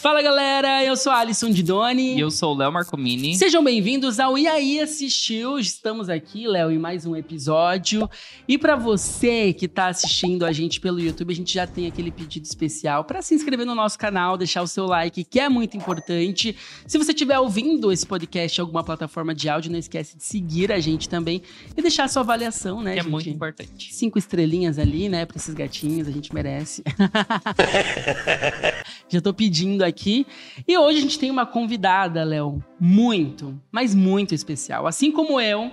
Fala galera, eu sou a Alisson Didoni. E eu sou o Léo Marcomini. Sejam bem-vindos ao E aí Assistiu. Estamos aqui, Léo, em mais um episódio. E para você que tá assistindo a gente pelo YouTube, a gente já tem aquele pedido especial para se inscrever no nosso canal, deixar o seu like, que é muito importante. Se você estiver ouvindo esse podcast em alguma plataforma de áudio, não esquece de seguir a gente também e deixar a sua avaliação, né, que é gente? é muito importante. Cinco estrelinhas ali, né, para esses gatinhos, a gente merece. já tô pedindo aqui. E hoje a gente tem uma convidada, Léo, muito, mas muito especial. Assim como eu,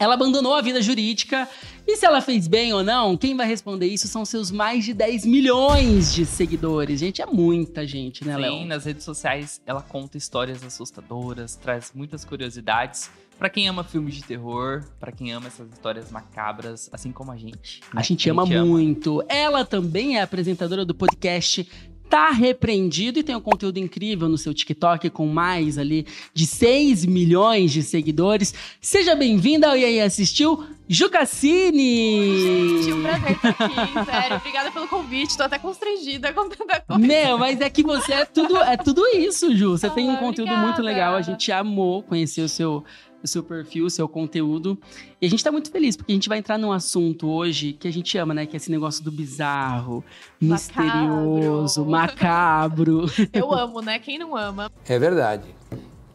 ela abandonou a vida jurídica. E se ela fez bem ou não, quem vai responder isso são seus mais de 10 milhões de seguidores. Gente, é muita gente, né, Léo? Sim, nas redes sociais ela conta histórias assustadoras, traz muitas curiosidades. Para quem ama filmes de terror, para quem ama essas histórias macabras, assim como a gente. Né? A gente, a gente ama, ama muito. Ela também é apresentadora do podcast tá repreendido e tem um conteúdo incrível no seu TikTok com mais ali de 6 milhões de seguidores. Seja bem-vinda ao E aí Assistiu, Jucassini! Gente, um prazer estar aqui, sério. Obrigada pelo convite, tô até constrangida com tanta coisa. Meu, mas é que você é tudo, é tudo isso, Ju. Você ah, tem um conteúdo obrigada. muito legal, a gente amou conhecer o seu o seu perfil, o seu conteúdo. E a gente tá muito feliz, porque a gente vai entrar num assunto hoje que a gente ama, né? Que é esse negócio do bizarro, misterioso, macabro. Eu amo, né? Quem não ama? É verdade.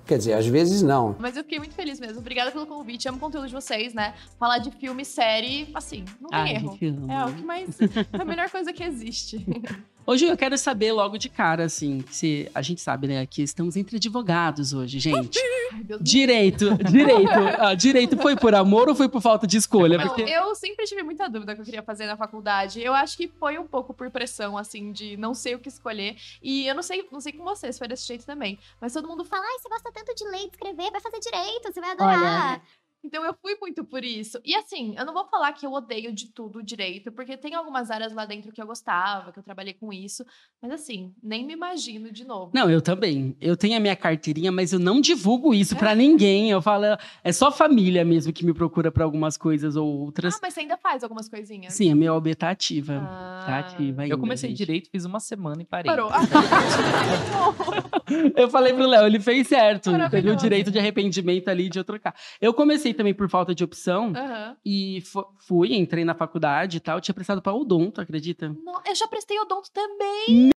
Quer dizer, às vezes não. Mas eu fiquei muito feliz mesmo. Obrigada pelo convite. Amo o conteúdo de vocês, né? Falar de filme, série, assim, não tem Ai, erro. É o que mais. É a melhor coisa que existe. Hoje eu quero saber logo de cara, assim, se a gente sabe, né, que estamos entre advogados hoje, gente. Ai, direito, direito. Ah, direito foi por amor ou foi por falta de escolha? Não, Porque... Eu sempre tive muita dúvida que eu queria fazer na faculdade. Eu acho que foi um pouco por pressão, assim, de não sei o que escolher. E eu não sei, não sei com vocês, foi desse jeito também. Mas todo mundo fala, ai, você gosta tanto de ler, de escrever, vai fazer direito, você vai adorar. Olha, então eu fui muito por isso. E assim, eu não vou falar que eu odeio de tudo direito, porque tem algumas áreas lá dentro que eu gostava, que eu trabalhei com isso. Mas assim, nem me imagino de novo. Não, eu também. Eu tenho a minha carteirinha, mas eu não divulgo isso para ninguém. Eu falo, é só família mesmo que me procura para algumas coisas ou outras. Ah, mas você ainda faz algumas coisinhas? Sim, a minha OB tá ativa. Ah. Tá ativa ainda, Eu comecei gente. direito, fiz uma semana e parei. Parou. eu falei pro Léo, ele fez certo. Teve o direito de arrependimento ali de eu trocar. Eu comecei também por falta de opção uhum. e fui, entrei na faculdade e tal. Tinha prestado pra odonto, acredita? Não, eu já prestei odonto também.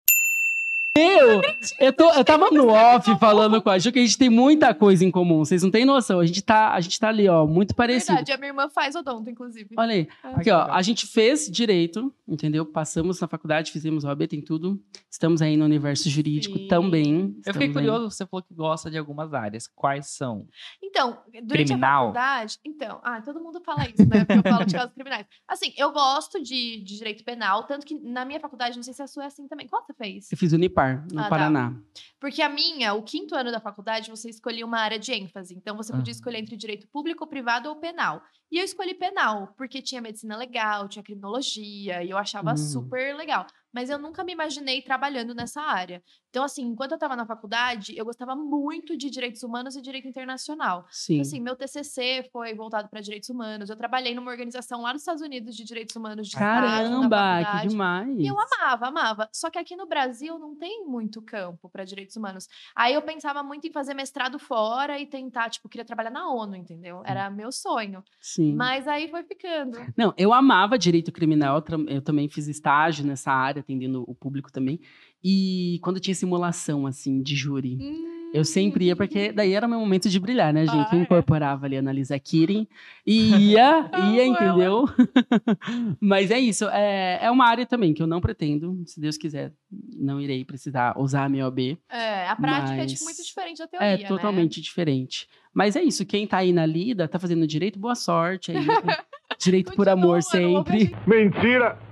Meu, eu, tô, eu tava no off falando com a Ju que a gente tem muita coisa em comum. Vocês não têm noção. A gente tá, a gente tá ali, ó, muito parecido. Verdade, a minha irmã faz odonto, inclusive. Olha aí. É. Aqui, ó, a gente fez direito, entendeu? Passamos na faculdade, fizemos OAB, tem tudo. Estamos aí no universo jurídico Sim. também. Eu fiquei curioso, aí. você falou que gosta de algumas áreas. Quais são? Então, durante Criminal. a faculdade... Então, ah, todo mundo fala isso, né? Porque eu falo de casos criminais. Assim, eu gosto de, de direito penal, tanto que na minha faculdade, não sei se a sua é assim também. Qual você fez? Eu fiz Unipar no ah, tá. Paraná. Tá. Porque a minha, o quinto ano da faculdade, você escolhia uma área de ênfase. Então, você podia escolher entre direito público, privado ou penal. E eu escolhi penal, porque tinha medicina legal, tinha criminologia, e eu achava hum. super legal mas eu nunca me imaginei trabalhando nessa área. Então, assim, enquanto eu estava na faculdade, eu gostava muito de direitos humanos e direito internacional. Sim. Então, assim, meu TCC foi voltado para direitos humanos. Eu trabalhei numa organização lá nos Estados Unidos de direitos humanos de Caramba, que demais! E eu amava, amava. Só que aqui no Brasil não tem muito campo para direitos humanos. Aí eu pensava muito em fazer mestrado fora e tentar, tipo, queria trabalhar na ONU, entendeu? Era meu sonho. Sim. Mas aí foi ficando. Não, eu amava direito criminal, eu também fiz estágio nessa área atendendo o público também. E quando tinha simulação, assim, de júri. Hum. Eu sempre ia, porque daí era o meu momento de brilhar, né, gente? Ah, eu é. incorporava ali a Analisa Kirin e ia, ia, entendeu? Mas é isso. É, é uma área também que eu não pretendo, se Deus quiser, não irei precisar usar a minha OB. É, a prática mas... é tipo, muito diferente da teoria, É totalmente né? diferente. Mas é isso, quem tá aí na lida, tá fazendo direito, boa sorte. Aí, direito por amor sempre. Mentira!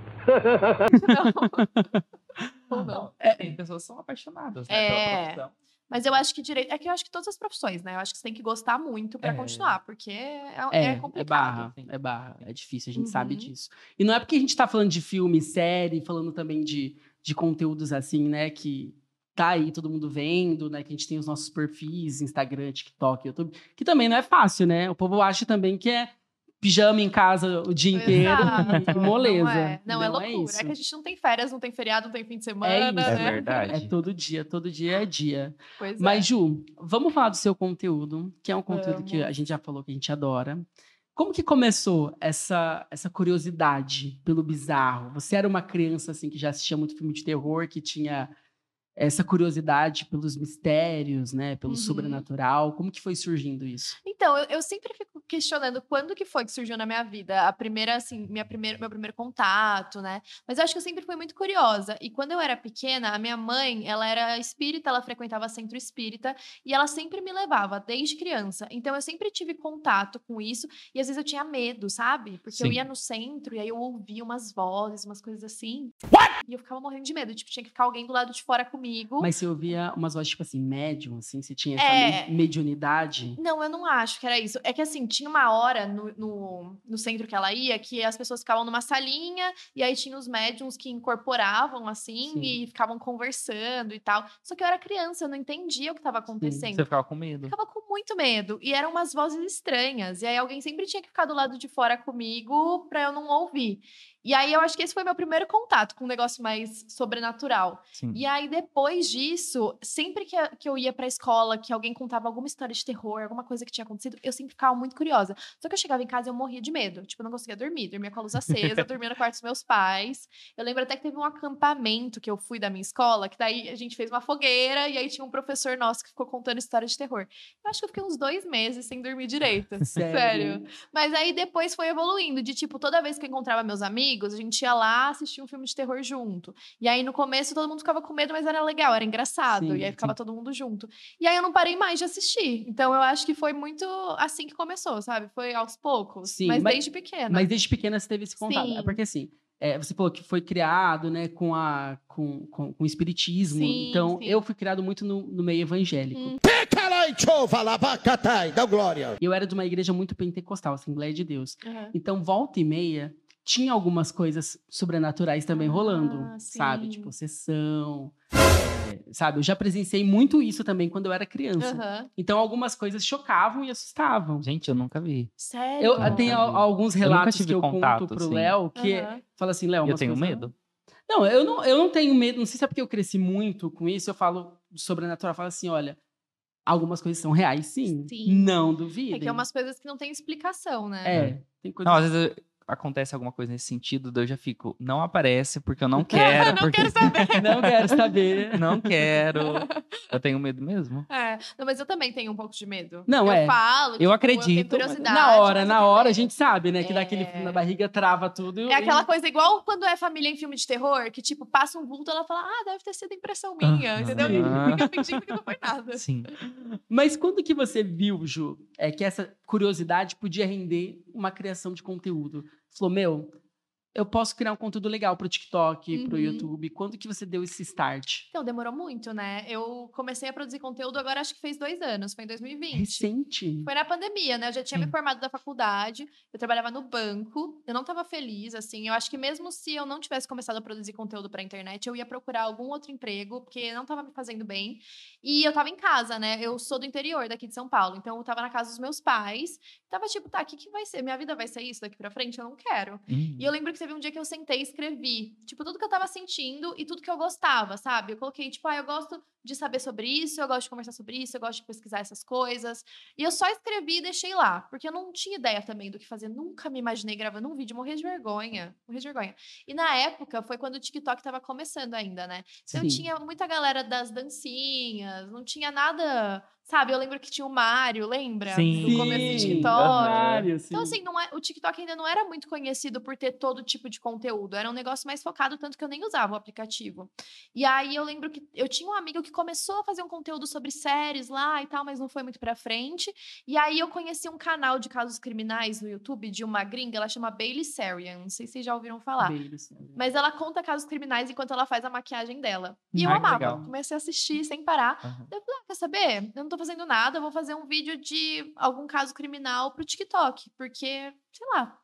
Não. Ou não. É, tem pessoas que são apaixonadas, né, é... Mas eu acho que direito. É que eu acho que todas as profissões, né? Eu acho que você tem que gostar muito para é. continuar, porque é, é, é complicado. É barra, é barra. É difícil, a gente uhum. sabe disso. E não é porque a gente tá falando de filme, série, falando também de, de conteúdos assim, né? Que tá aí todo mundo vendo, né? Que a gente tem os nossos perfis, Instagram, TikTok, YouTube, que também não é fácil, né? O povo acha também que é pijama em casa o dia inteiro. Exato, e moleza. Não é, não, é Não é loucura. É, isso. que a gente não tem férias, não tem feriado, não tem fim de semana, É isso. né? É verdade. É todo dia, todo dia é dia. Pois Mas, é. Ju, vamos falar do seu conteúdo, que é um conteúdo que a gente já falou que a gente adora. Como que começou essa, essa curiosidade pelo bizarro? Você era uma criança assim que já assistia muito filme de terror, que tinha essa curiosidade pelos mistérios, né, pelo Uhum. sobrenatural. Como que foi surgindo isso? Então, eu, eu sempre fico questionando quando que foi que surgiu na minha vida a primeira, assim, minha primeira, meu primeiro contato, né? Mas eu acho que eu sempre fui muito curiosa. E quando eu era pequena, a minha mãe, ela era espírita, ela frequentava centro espírita e ela sempre me levava desde criança. Então eu sempre tive contato com isso e às vezes eu tinha medo, sabe? Porque eu Sim. ia no centro e aí eu ouvia umas vozes, umas coisas assim. E eu ficava morrendo de medo, tipo, tinha que ficar alguém do lado de fora comigo. Mas você ouvia umas vozes tipo assim, médium, assim, você tinha essa É. me- mediunidade? Não, eu não acho que era isso. É que assim, tinha uma hora no, no, no centro que ela ia que as pessoas ficavam numa salinha e aí tinha os médiums que incorporavam assim Sim. e ficavam conversando e tal. Só que eu era criança, eu não entendia o que estava acontecendo. Você ficava com medo. Ficava com muito medo. E eram umas vozes estranhas. E aí alguém sempre tinha que ficar do lado de fora comigo pra eu não ouvir. E aí eu acho que esse foi meu primeiro contato com um negócio mais sobrenatural. Sim. E aí, depois disso, sempre que, que eu ia pra escola, que alguém contava alguma história de terror, alguma coisa que tinha acontecido, eu sempre ficava muito curiosa. Só que eu chegava em casa e eu morria de medo. Tipo, eu não conseguia dormir. Dormia com a luz acesa, dormia no quarto dos meus pais. Eu lembro até que teve um acampamento que eu fui da minha escola, que daí a gente fez uma fogueira e aí tinha um professor nosso que ficou contando história de terror. Eu acho que eu fiquei uns dois meses sem dormir direito. Sério. Mas aí depois foi evoluindo, de tipo, toda vez que eu encontrava meus amigos, a gente ia lá assistir um filme de terror junto. E aí no começo todo mundo ficava com medo, mas era legal, era engraçado. Sim, e aí ficava todo mundo junto. E aí eu não parei mais de assistir. Então eu acho que foi muito assim que começou, sabe? Foi aos poucos. Sim, mas, mas- desde pequena. Mas desde pequena você teve esse contato. É Sim. porque assim, é, você falou que foi criado, né, com a com, com, com o espiritismo. Sim, então, sim. eu fui criado muito no, no meio evangélico. Hum. E eu era de uma igreja muito pentecostal, Assembleia de Deus. Aham. Então, volta e meia, tinha algumas coisas sobrenaturais também rolando, Ah, sabe? sim. Tipo, sessão, é, sabe? Eu já presenciei muito isso também quando eu era criança. Então, algumas coisas chocavam e assustavam. Gente, eu nunca vi. Sério? Eu, eu tenho alguns Eu relatos tive que eu contato, conto pro assim. Léo, que fala assim, Léo, eu tenho coisas- medo. Não, eu não, eu não tenho medo, não sei se é porque eu cresci muito com isso, eu falo sobrenatural, eu falo assim, olha, algumas coisas são reais, sim. Sim. Não duvidem. É que é umas coisas que não tem explicação, né? É, tem coisas... Não, às vezes eu- acontece alguma coisa nesse sentido, eu já fico, não aparece porque eu não quero. não porque... quero saber. Não quero saber. Não quero. Eu tenho medo mesmo. É, não, mas eu também tenho um pouco de medo. Não, eu é. falo, Eu tipo, acredito, curiosidade, na hora, na eu hora a gente sabe, né? Que dá aquele É. frio na barriga, trava tudo. É aquela coisa igual quando é família em filme de terror, que tipo, passa um vulto, ela fala, ah, deve ter sido impressão minha, Aham. entendeu? E fica fingindo que não foi nada. Sim. Mas quando que você viu, Ju, é que essa curiosidade podia render uma criação de conteúdo? Falou, meu, eu posso criar um conteúdo legal pro TikTok, pro Uhum. YouTube. Quando que você deu esse start? Então, demorou muito, né? Eu comecei a produzir conteúdo agora, acho que fez dois anos, foi em 2020. Recente. Foi na pandemia, né? Eu já tinha me formado da faculdade, eu trabalhava no banco, eu não tava feliz, assim. Eu acho que mesmo se eu não tivesse começado a produzir conteúdo pra internet, eu ia procurar algum outro emprego, porque não tava me fazendo bem. E eu tava em casa, né? Eu sou do interior daqui de São Paulo, então eu tava na casa dos meus pais. Tava tipo, tá, o que, que vai ser? Minha vida vai ser isso daqui pra frente? Eu não quero. Hum. E eu lembro que teve um dia que eu sentei e escrevi, tipo, tudo que eu tava sentindo e tudo que eu gostava, sabe? Eu coloquei, tipo, ah, eu gosto de saber sobre isso, eu gosto de conversar sobre isso, eu gosto de pesquisar essas coisas. E eu só escrevi e deixei lá, porque eu não tinha ideia também do que fazer. Nunca me imaginei gravando um vídeo, morrer de vergonha, morrer de vergonha. E na época foi quando o TikTok tava começando ainda, né? Então Sim. tinha muita galera das dancinhas, não tinha nada, sabe? Eu lembro que tinha o Mário, lembra? Sim. No começo do TikTok. vários, Então, sim. assim, não é, o TikTok ainda não era muito conhecido por ter todo tipo de conteúdo. Era um negócio mais focado, tanto que eu nem usava o aplicativo. E aí eu lembro que eu tinha um amigo que começou a fazer um conteúdo sobre séries lá e tal, mas não foi muito pra frente. E aí eu conheci um canal de casos criminais no YouTube de uma gringa, ela chama Bailey Sarian. Não sei se vocês já ouviram falar. Mas ela conta casos criminais enquanto ela faz a maquiagem dela. E eu Ah, amava. legal. Comecei a assistir sem parar. Daí Eu falei, ah, quer saber? Eu não tô fazendo nada, eu vou fazer um vídeo de algum caso criminal pro TikTok. Porque, sei lá.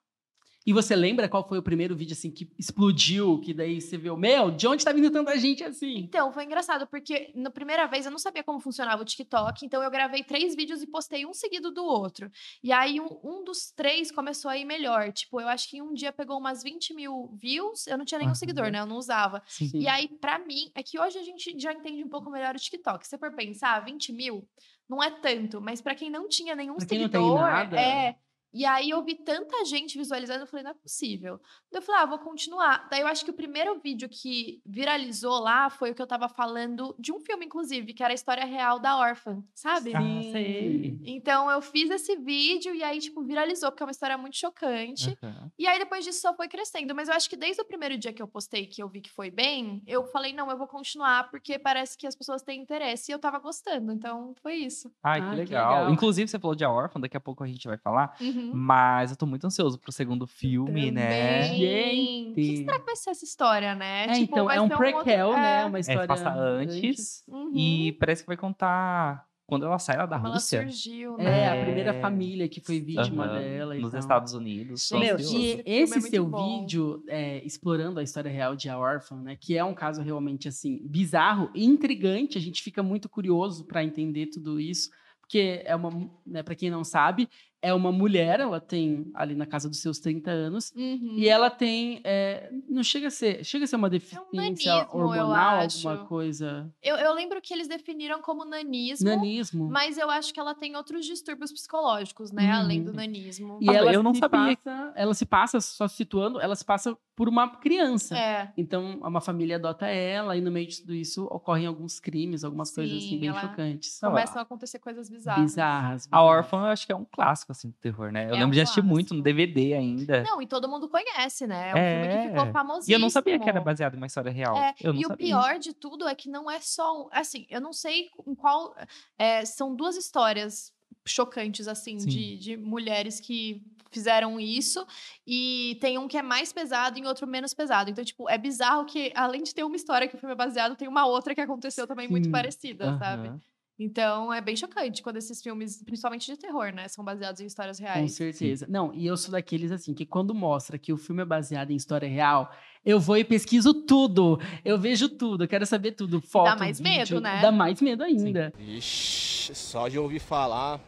E você lembra qual foi o primeiro vídeo assim que explodiu, que daí você viu, meu, de onde tá vindo tanta gente assim? Então, foi engraçado, porque na primeira vez eu não sabia como funcionava o TikTok, então eu gravei três vídeos e postei um seguido do outro. E aí um, um dos três começou a ir melhor. Tipo, eu acho que em um dia pegou umas 20 mil views, eu não tinha nenhum Aham. seguidor, né? Eu não usava. Sim. E aí, pra mim, é que hoje a gente já entende um pouco melhor o TikTok. Se você for pensar, 20 mil não é tanto, mas pra quem não tinha nenhum Pra quem não tem seguidor, nada. é. E aí eu vi tanta gente visualizando, eu falei, não é possível. Daí eu falei, ah, vou continuar. Daí eu acho que o primeiro vídeo que viralizou lá foi o que eu tava falando de um filme, inclusive, que era a história real da órfã, sabe? Ah, sei. Então eu fiz esse vídeo e aí, tipo, viralizou, porque é uma história muito chocante. Aham. E aí depois disso só foi crescendo. Mas eu acho que desde o primeiro dia que eu postei, que eu vi que foi bem, eu falei, não, eu vou continuar, porque parece que as pessoas têm interesse e eu tava gostando. Então foi isso. Ai, Ah, que que legal. legal. Inclusive, você falou de A Órfã, daqui a pouco a gente vai falar. Uhum. Mas eu tô muito ansioso pro segundo filme, né? Gente. O que será que vai ser essa história, né? É, então, vai é um prequel, outro- né? é. Uma É, história passa antes. Uhum. E parece que vai contar quando ela sai lá da Como ela Rússia. surgiu, É, né? a primeira É. família que foi vítima Aham, dela. Nos tal. Estados Unidos. Meu, e Esse é esse muito seu bom. vídeo é, explorando a história real de A Órfã, né? Que é um caso realmente assim bizarro e intrigante. A gente fica muito curioso para entender tudo isso, porque é uma, né, para quem não sabe, é uma mulher. Ela tem ali na casa dos seus 30 anos Uhum. e ela tem, é, não chega a ser, chega a ser uma deficiência nanismo, eu hormonal, acho. alguma coisa, eu, eu lembro que eles definiram como nanismo, nanismo. mas eu acho que ela tem outros distúrbios psicológicos, né? Além Uhum. do nanismo. E Ah, ela eu não se sabia. Passa, ela se passa, só situando, ela se passa por uma criança. É. Então, uma família adota ela, e no meio de tudo isso ocorrem alguns crimes, algumas coisas assim Sim, bem chocantes. Começam a acontecer coisas bizarras. Bizarras. A bizarras. Órfã, eu acho que é um clássico, assim, do terror, né? Eu É lembro um de assistir muito no. DVD ainda. Não, e todo mundo conhece, né? É um É. filme que ficou famosíssimo. E eu não sabia que era baseado em uma história real. É, eu não e o sabia. pior de tudo é que não é só. Assim, eu não sei em qual. é, são duas histórias chocantes, assim, Sim. de, de mulheres que fizeram isso. E tem um que é mais pesado e outro menos pesado. Então, tipo, é bizarro que, além de ter uma história que o filme é baseado, tem uma outra que aconteceu também muito Sim. parecida, sabe? Então, é bem chocante quando esses filmes, principalmente de terror, né? São baseados em histórias Com reais. certeza. Não, e eu sou daqueles assim, que quando mostra que o filme é baseado em história real, eu vou e pesquiso tudo. Eu vejo tudo, eu quero saber tudo. Foto, mais vídeo, medo, né? Dá mais medo ainda. Ixi, só de ouvir falar,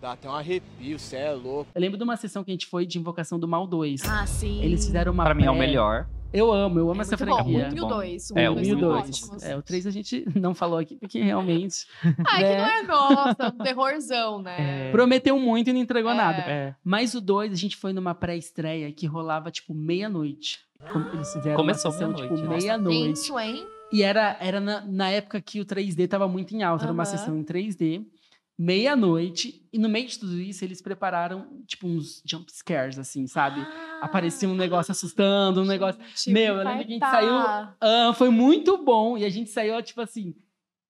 dá até um arrepio, cê é louco. Eu lembro de uma sessão que a gente foi de Invocação do Mal 2. Ah, sim. Eles fizeram uma Pra mim é o pré- melhor. Eu amo, eu amo É essa muito bom. franquia. Um e o bom. dois. É, um o e e o dois. ótimos. É, o 3 a gente não falou aqui, porque realmente Ah, é né? que não é nossa, um terrorzão, né? É. prometeu muito e não entregou É. nada. É. Mas o 2, a gente foi numa pré-estreia que rolava, tipo, meia-noite. Eles fizeram Começou uma sessão, meia-noite, tipo, né? meia-noite. Hein? E era, era na, na época que o 3D tava muito em alta. Era uma sessão em 3D, meia-noite. E no meio de tudo isso, eles prepararam, tipo, uns jump scares, assim, sabe? Aparecia um negócio assustando, um negócio... Gente, Meu, eu lembro que a gente saiu- infartar. Ah, foi muito bom. E a gente saiu, tipo assim,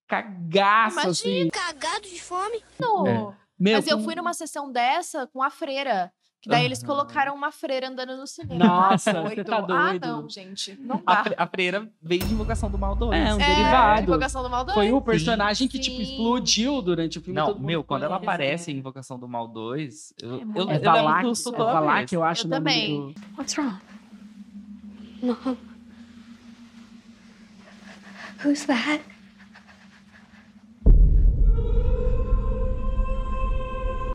cagaço, assim. Cagado de fome. Não. Meu, Mas eu fui numa sessão dessa com a freira. Que daí eles Aham. colocaram uma freira andando no cinema. Nossa, Doido. você tá Ah, doido. não, gente. Não A, dá. fre- a freira veio de Invocação do Mal 2. É, um É, derivado. Invocação do Mal dois. Foi o personagem que, tipo, Sim. explodiu durante o filme. Não, meu, quando ela conhece. aparece em Invocação do Mal 2, eu, É eu, muito eu, É levo Valak, susto é Valak, eu acho Eu também. do- What's wrong? Mom. Who's that?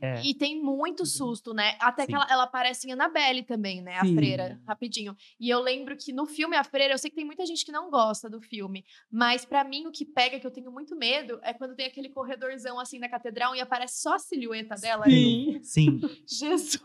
É. E tem muito susto, né? Até que Sim. ela, ela aparece em Annabelle também, né? A Sim. freira, rapidinho. E eu lembro que no filme A Freira, eu sei que tem muita gente que não gosta do filme, mas pra mim o que pega, que eu tenho muito medo, é quando tem aquele corredorzão assim na catedral e aparece só a silhueta dela. Sim. Sim. Jesus!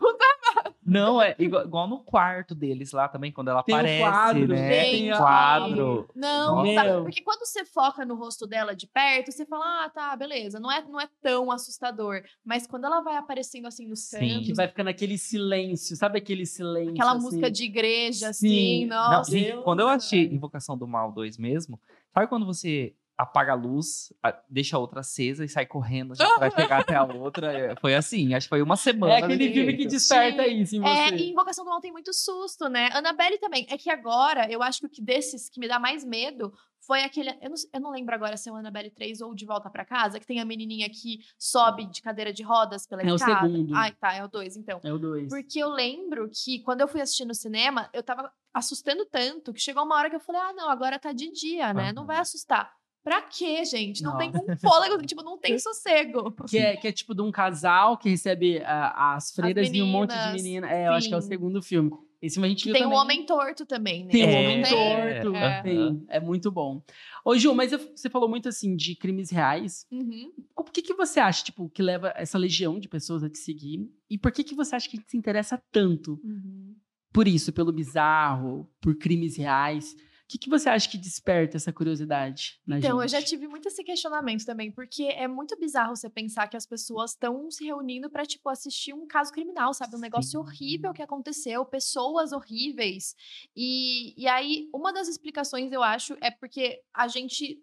Não, é igual, igual no quarto deles lá também, quando ela Tem aparece, quadro, né? tem quadro. Não, tá- porque quando você foca no rosto dela de perto, você fala, ah, tá, beleza, não é, não é tão assustador. Mas quando ela vai aparecendo assim no Sim. Que vai ficando aquele silêncio, sabe aquele silêncio? aquela assim? música de igreja, Sim. assim, Não, nossa. Deus, quando eu assisti velho. Invocação do Mal 2 mesmo, sabe quando você apaga a luz, deixa a outra acesa e sai correndo já pra pegar até a outra. É, Foi assim, acho que foi uma semana. É aquele filme que desperta isso em você. É, e Invocação do Mal tem muito susto, né? Annabelle também. É que agora, eu acho que o que desses que me dá mais medo foi aquele. Eu não, eu não lembro agora se é o Annabelle 3 ou De Volta pra Casa, que tem a menininha que sobe de cadeira de rodas pela É o escada. segundo. Ai, tá, é o 2, então. É o dois. Porque eu lembro que quando eu fui assistir no cinema, eu tava assustando tanto que chegou uma hora que eu falei: ah, não, agora tá de dia, né? Não vai assustar. Pra quê, gente? Não tem um fôlego, tipo, não tem sossego. Que é, que é tipo de um casal que recebe ah, as freiras e um monte de meninas, menina. É, eu acho que é o sim. segundo filme. Esse filme a gente Que viu tem também. um homem torto também, né? Tem um É, homem torto. é. Tem. É muito bom. Ô, Ju, mas você falou muito assim de crimes reais. Uhum. O que, que você acha, tipo, que leva essa legião de pessoas a te seguir? E por que, que você acha que a gente se interessa tanto Uhum. por isso, pelo bizarro, por crimes reais? O que, que você acha que desperta essa curiosidade na Então, eu gente? já tive muito esse questionamento também, porque é muito bizarro você pensar que as pessoas estão se reunindo pra, tipo, assistir um caso criminal, sabe? Um negócio Sim. horrível que aconteceu, pessoas horríveis. E, e aí, uma das explicações, eu acho, é porque a gente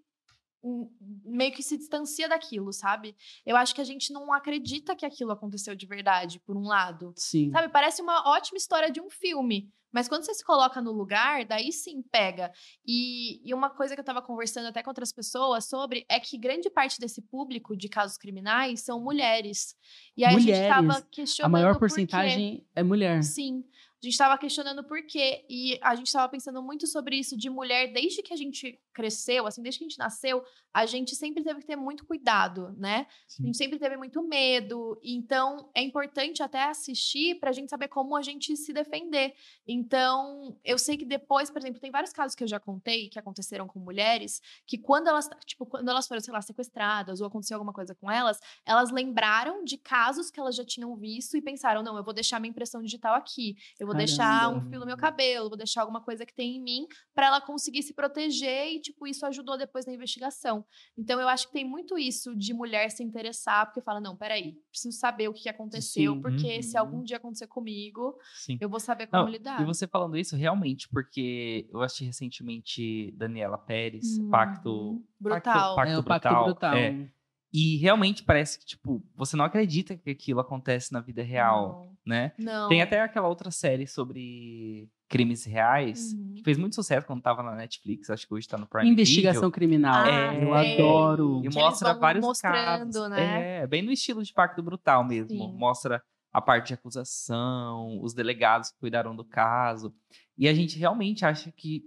hum, meio que se distancia daquilo, sabe? Eu acho que a gente não acredita que aquilo aconteceu de verdade, por um lado. Sim. Sabe, parece uma ótima história de um filme. Mas quando você se coloca no lugar, daí sim pega. E, e uma coisa que eu tava conversando até com outras pessoas sobre é que grande parte desse público de casos criminais são mulheres. E aí a gente tava Mulheres. questionando. A maior por porcentagem é mulher. Sim. A gente estava questionando por quê. E a gente estava pensando muito sobre isso de mulher, desde que a gente cresceu, assim, desde que a gente nasceu, a gente sempre teve que ter muito cuidado, né? A gente sempre teve muito medo. Então, é importante até assistir pra gente saber como a gente se defender. Então, eu sei que depois, por exemplo, tem vários casos que eu já contei que aconteceram com mulheres, que quando elas, tipo, quando elas foram, sei lá, sequestradas ou aconteceu alguma coisa com elas, elas lembraram de casos que elas já tinham visto e pensaram: não, eu vou deixar minha impressão digital aqui, eu vou deixar um fio no meu cabelo, vou deixar alguma coisa que tem em mim pra ela conseguir se proteger e, tipo, isso ajudou depois na investigação. Então, eu acho que tem muito isso de mulher se interessar, porque fala: não, peraí, preciso saber o que aconteceu, Sim. porque se Uhum. algum dia acontecer comigo, Sim. eu vou saber como Não, lidar. E você falando isso, realmente, porque eu assisti recentemente Daniela Pérez, Uhum. Pacto. Brutal. Pacto é o Pacto Brutal, Brutal. é. E realmente parece que, tipo, você não acredita que aquilo acontece na vida real, né? Não. Tem até aquela outra série sobre crimes reais, Uhum. que fez muito sucesso quando tava na Netflix, acho que hoje tá no Prime Investigação Video. criminal. Ah, eu sei. adoro. E Que mostra vários casos. né? É, bem no estilo de Pacto Brutal mesmo. Sim. Mostra a parte de acusação, os delegados que cuidaram do caso. E a gente realmente acha que,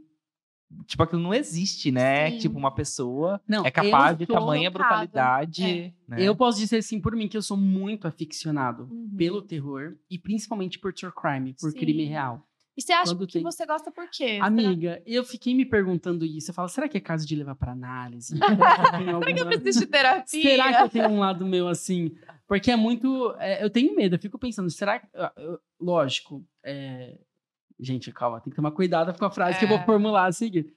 tipo, aquilo não existe, né? Sim. Tipo, uma pessoa Não, é capaz de tamanha chocada. brutalidade. É. né? Eu posso dizer assim por mim que eu sou muito aficionado Uhum. pelo terror e principalmente por true crime, por Sim. crime real. E você acha quando que tem- você gosta por quê? Será- Amiga, eu fiquei me perguntando isso. Eu falo, será que é caso de levar pra análise? Será que Será que eu alguma- preciso de terapia? Será que eu tenho um lado meu assim? Porque é muito. é, eu tenho medo, eu fico pensando, será que. Lógico. é, Gente, calma, tem que tomar cuidado com a frase que eu vou É. formular a seguir.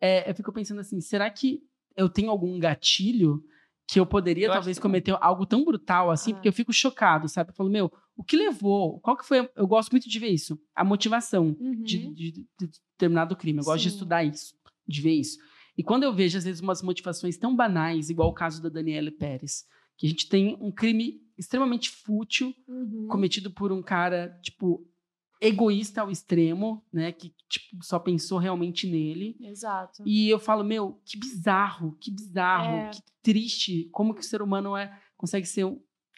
É, eu fico pensando assim, será que eu tenho algum gatilho que eu poderia Eu talvez cometer algo tão brutal assim? Ah. Porque eu fico chocado, sabe? Eu falo, meu, o que levou? Qual que foi? Eu gosto muito de ver isso. A motivação Uhum. de, de- de determinado crime. Eu gosto de Sim. estudar isso, de ver isso. E quando eu vejo, às vezes, umas motivações tão banais, igual o caso da Daniela Pérez, que a gente tem um crime extremamente fútil Uhum. cometido por um cara, tipo, egoísta ao extremo, né? Que, tipo, só pensou realmente nele. Exato. E eu falo, meu, que bizarro, que bizarro, É. que triste. Como que o ser humano é, consegue ser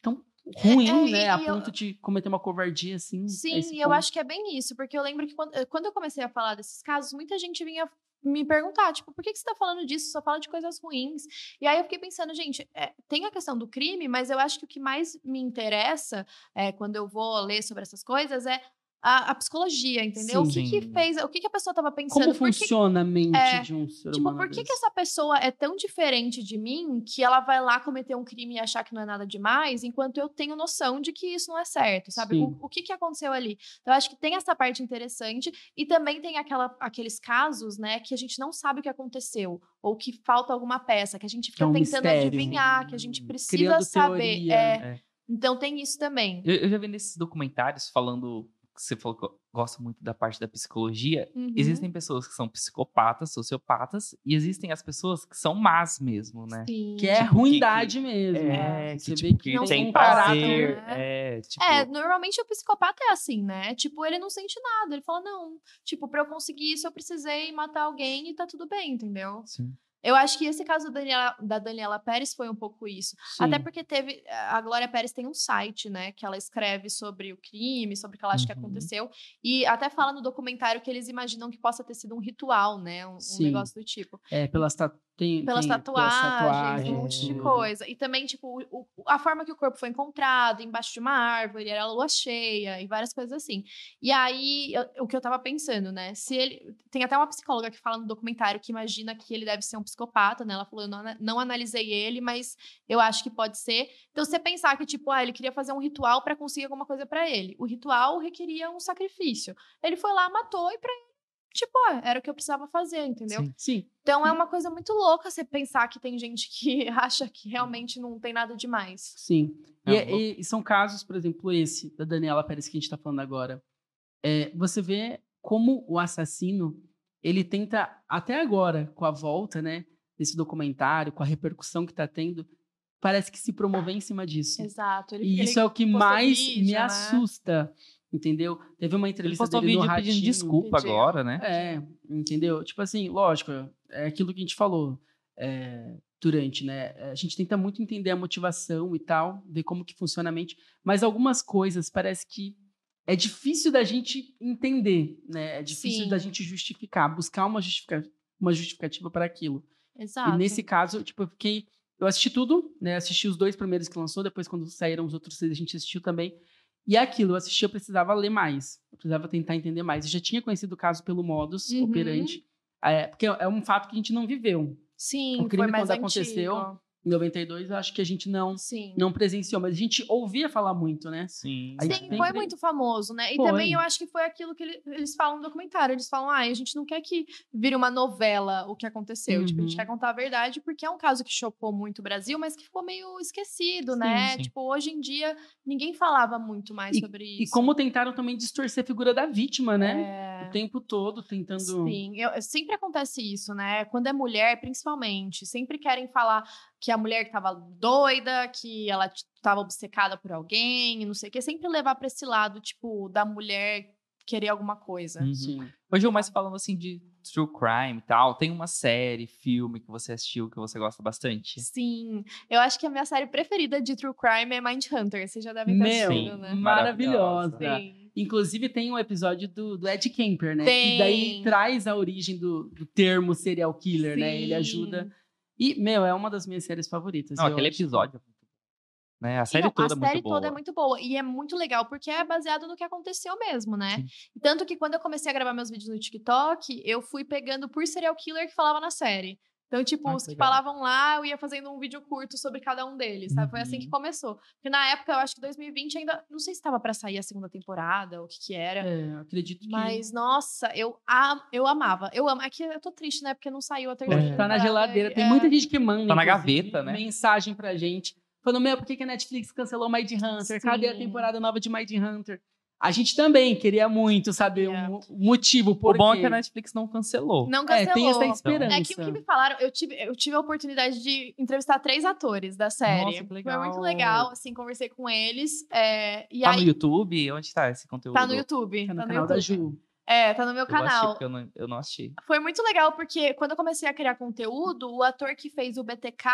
tão ruim, é, e- né? A eu- ponto de cometer uma covardia assim. Sim, e eu acho que é bem isso, porque eu lembro que quando, eh, quando eu comecei a falar desses casos, muita gente vinha me perguntar, tipo, por que, que você tá falando disso? Só fala de coisas ruins. E aí eu fiquei pensando, gente, é, tem a questão do crime, mas eu acho que o que mais me interessa é, quando eu vou ler sobre essas coisas é a, a psicologia, entendeu? o que, Sim. que fez, o que, que a pessoa tava pensando? Como Por que funciona a mente é, de um ser Tipo, humano? por que, que essa pessoa é tão diferente de mim que ela vai lá cometer um crime e achar que não é nada demais, enquanto eu tenho noção de que isso não é certo, sabe? Sim. O, o que, que aconteceu ali? Então, eu acho que tem essa parte interessante e também tem aquela, aqueles casos, né, que a gente não sabe o que aconteceu ou que falta alguma peça, que a gente fica é um tentando mistério. adivinhar, que a gente precisa Criando saber. teoria. É, É. Então, tem isso também. Eu, eu já vi nesses documentários falando você falou que gosta muito da parte da psicologia. Uhum. Existem pessoas que são psicopatas, sociopatas, e existem as pessoas que são más mesmo, né? Sim. Que é Tipo, que- ruindade mesmo. né? É, Você que, vê tipo, que que não tem prazer. caráter, É, tipo, É, normalmente o psicopata é assim, né? Tipo, ele não sente nada. Ele fala, não, tipo, pra eu conseguir isso, eu precisei matar alguém e tá tudo bem, entendeu? sim. Eu acho que esse caso da Daniela, da Daniela Pérez foi um pouco isso. Até Sim. porque teve. A Glória Pérez tem um site, né? Que ela escreve sobre o crime, sobre o que ela acha que Uhum. aconteceu. E até fala no documentário que eles imaginam que possa ter sido um ritual, né? Um, um negócio do tipo. É, pelas. Tem, Pelas tem- tatuagens, tatuagens, um monte de coisa. E também, tipo, o- a forma que o corpo foi encontrado, embaixo de uma árvore, era lua cheia e várias coisas assim. E aí, eu- o que eu tava pensando, né? Se ele. Tem até uma psicóloga que fala no documentário que imagina que ele deve ser um psicopata, né? Ela falou, eu não, não analisei ele, mas eu acho que pode ser. Então, você pensar que, tipo, ah, ele queria fazer um ritual pra conseguir alguma coisa pra ele. O ritual requeria um sacrifício. Ele foi lá, matou e pra ele, tipo, ah, era o que eu precisava fazer, entendeu? Sim. Sim. Então é uma coisa muito louca você pensar que tem gente que acha que realmente não tem nada demais. Sim. É E, um louco. e- e são casos, por exemplo, esse da Daniela Pérez que a gente está falando agora. É, você vê como o assassino ele tenta até agora, com a volta, né, desse documentário, com a repercussão que está tendo, parece que se promover em cima disso. Exato. Ele, E ele isso é o que mais vídeo, me né? assusta, entendeu? Teve uma Ele entrevista postou dele vídeo no pedindo Ratinho. desculpa Pediu. agora, né? É, entendeu? Tipo assim, lógico, é aquilo que a gente falou é, durante, né? A gente tenta muito entender a motivação e tal, ver como que funciona a mente, mas algumas coisas parece que é difícil da gente entender, né? É difícil Sim. da gente justificar, buscar uma, justifica- uma justificativa para aquilo. Exato. E nesse caso, tipo, eu fiquei. Eu assisti tudo, né? Assisti os dois primeiros que lançou, depois, quando saíram os outros seis, a gente assistiu também. E é aquilo, eu assisti, eu precisava ler mais. Eu precisava tentar entender mais. Eu já tinha conhecido o caso pelo modus Uhum. operandi. É, porque é um fato que a gente não viveu. Sim, o crime foi mais quando aconteceu, antigo. Em 92, eu acho que a gente não, Sim. não presenciou, mas a gente ouvia falar muito, né? Sim. Sim, sempre- foi muito famoso, né? E Foi. também eu acho que foi aquilo que ele- eles falam no documentário. Eles falam, ah, a gente não quer que vire uma novela o que aconteceu. Tipo, a gente Uhum. quer contar a verdade porque é um caso que chocou muito o Brasil, mas que ficou meio esquecido, Sim, né? sim. Tipo, hoje em dia, ninguém falava muito mais sobre E isso. como tentaram também distorcer a figura da vítima, né? É... O tempo todo tentando. Sim, eu- sempre acontece isso, né? Quando é mulher, principalmente, sempre querem falar que a mulher que tava doida, que ela t- tava obcecada por alguém, e não sei o quê, sempre levar pra esse lado, tipo, da mulher querer alguma coisa. Uhum. Sim. Hoje mais falando assim de true crime e tal. Tem uma série, filme que você assistiu que você gosta bastante? Sim, eu acho que a minha série preferida de True Crime é Mindhunter. Vocês já devem ter Meu, assistido, né? maravilhosa. Sim. Inclusive, tem um episódio do, do Ed Kemper, né? Tem. Que daí traz a origem do, do termo serial killer, né? Ele Sim. ajuda. E, meu, é uma das minhas séries favoritas. Não, aquele acho episódio é. Né? A série Não, toda a é muito série boa. toda é muito boa. E é muito legal, porque é baseado no que aconteceu mesmo, né? Sim. Tanto que quando eu comecei a gravar meus vídeos no TikTok, eu fui pegando por serial killer que falava na série. Então, tipo, Ah, os que legal. falavam lá, eu ia fazendo um vídeo curto sobre cada um deles, sabe? Foi assim que Uhum. começou. Porque na época, eu acho que 2020 ainda. Não sei se estava pra sair a segunda temporada, ou o que que era. É, eu acredito que. Mas, nossa, eu, am, eu amava. Eu amo. Aqui eu tô triste, né? Porque não saiu a terceira. Pô, tá na geladeira. Tem É. muita gente que manda. Tá na gaveta, né? Mensagem pra gente. Falando, meu, por que, que a Netflix cancelou Mind Hunter? Cadê a Sim. temporada nova de Mind Hunter? A gente também queria muito saber o o motivo por O bom é quê. que a Netflix não cancelou. Não É, cancelou. tem essa esperança. É que o que me falaram, eu tive, eu tive a oportunidade de entrevistar três atores da série. Nossa, que Foi legal. muito legal, assim, conversei com eles. é, e Tá aí, no YouTube? Onde tá esse conteúdo? Tá no YouTube. Tá no tá canal da Ju. É, tá no meu Eu canal. eu não, eu não assisti. Foi muito legal, porque quando eu comecei a criar conteúdo, o ator que fez o BTK,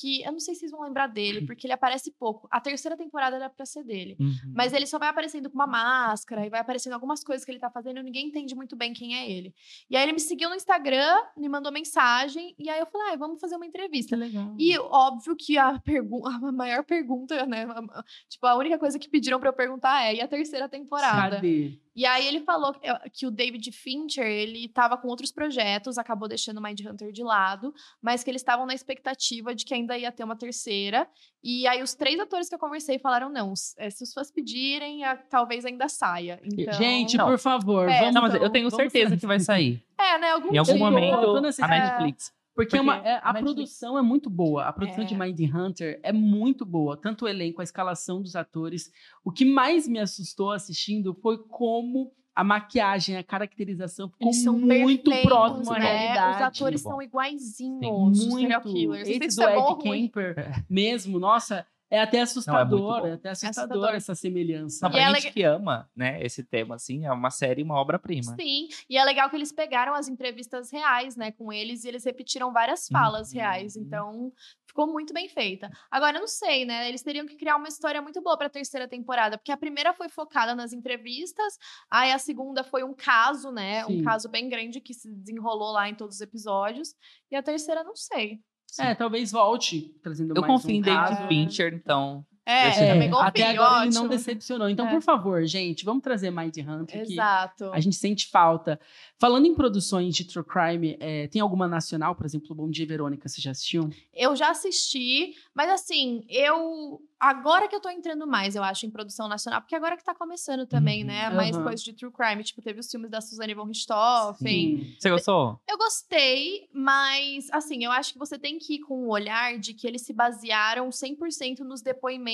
que eu não sei se vocês vão lembrar dele, porque ele aparece pouco. A terceira temporada era pra ser dele. Uhum. Mas ele só vai aparecendo com uma máscara e vai aparecendo algumas coisas que ele tá fazendo e ninguém entende muito bem quem é ele. E aí ele me seguiu no Instagram, me mandou mensagem, e aí eu falei, ah, vamos fazer uma entrevista. legal. E óbvio que a, pergu a maior pergunta, né? a- a- Tipo, a única coisa que pediram pra eu perguntar é: e a terceira temporada? Cadê? E aí ele falou que, eh, que o David Fincher, ele tava com outros projetos, acabou deixando o Mindhunter de lado, mas que eles estavam na expectativa de que ainda ia ter uma terceira. E aí os três atores que eu conversei falaram: não, eh, se os fãs pedirem, a- talvez ainda saia. Então, Gente, Não. por favor, É, vamos. Não, mas eu tenho certeza que vai sair. é, né? Algum Em algum dia. momento, tô nesse- a É. Netflix Porque, é uma- Porque é- a Netflix- produção é muito boa. A produção É. de Mind Hunter é muito boa. Tanto o elenco, a escalação dos atores. O que mais me assustou assistindo foi como a maquiagem, a caracterização ficou Eles são muito próximo à né? realidade. Os atores são iguaizinhos. Serial muito. killers. Sei Esse se do é Ed. Camper mesmo, nossa, é até assustador. bom. é até assustador, assustador. essa semelhança. Não, pra E é gente lega- que ama, né, esse tema, assim, é uma série, uma obra-prima. Sim, e é legal que eles pegaram as entrevistas reais, né, com eles e eles repetiram várias falas Uhum. reais. Então, ficou muito bem feita. Agora, eu não sei, né? Eles teriam que criar uma história muito boa pra terceira temporada, porque a primeira foi focada nas entrevistas, aí a segunda foi um caso, né? Sim. Um caso bem grande que se desenrolou lá em todos os episódios. E a terceira, não sei. É, talvez volte trazendo Eu mais confio um em David caso. Fincher, então. É, eu também confio, até agora ele não ótimo. decepcionou. Então, É. por favor, gente, vamos trazer Mind Hunter que Exato. a gente sente falta. Falando em produções de true crime, é, tem alguma nacional, por exemplo, Bom Dia Verônica, você já assistiu? Eu já assisti, mas assim, eu. Agora que eu tô entrando mais, eu acho, em produção nacional, porque agora que tá começando também, Uhum. né? Mais Aham. coisas de true crime. Tipo, teve os filmes da Suzane von Richthofen. Você gostou? Eu gostei, mas assim, eu acho que você tem que ir com o olhar de que eles se basearam 100% nos depoimentos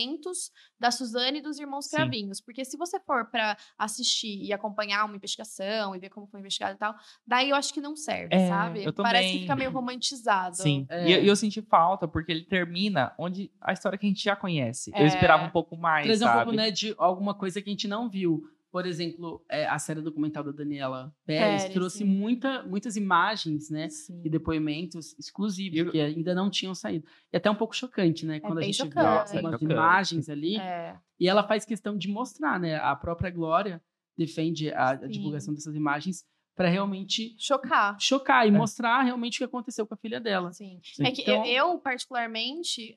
da Suzane e dos irmãos Sim. Cravinhos. Porque se você for pra assistir e acompanhar uma investigação e ver como foi investigado e tal, daí eu acho que não serve, É, sabe? eu Parece que também. fica meio romantizado. Sim. É. E eu, eu senti falta, porque ele termina onde a história que a gente já conhece. É. Eu esperava um pouco mais, Trazer um pouco, né, de alguma coisa que a gente não viu. Por exemplo, é, a série documental da Daniela Pérez, Pérez, trouxe sim. muita, muitas imagens, né? Sim. E depoimentos exclusivos, eu- que ainda não tinham saído. E até um pouco chocante, né? Quando a gente chocante. vê Nossa, algumas chocante. imagens ali. É. E ela faz questão de mostrar, né? A própria Glória defende a, a divulgação dessas imagens para realmente Chocar. chocar e É. mostrar realmente o que aconteceu com a filha dela. Sim. Sim. É que Então- eu, eu, particularmente,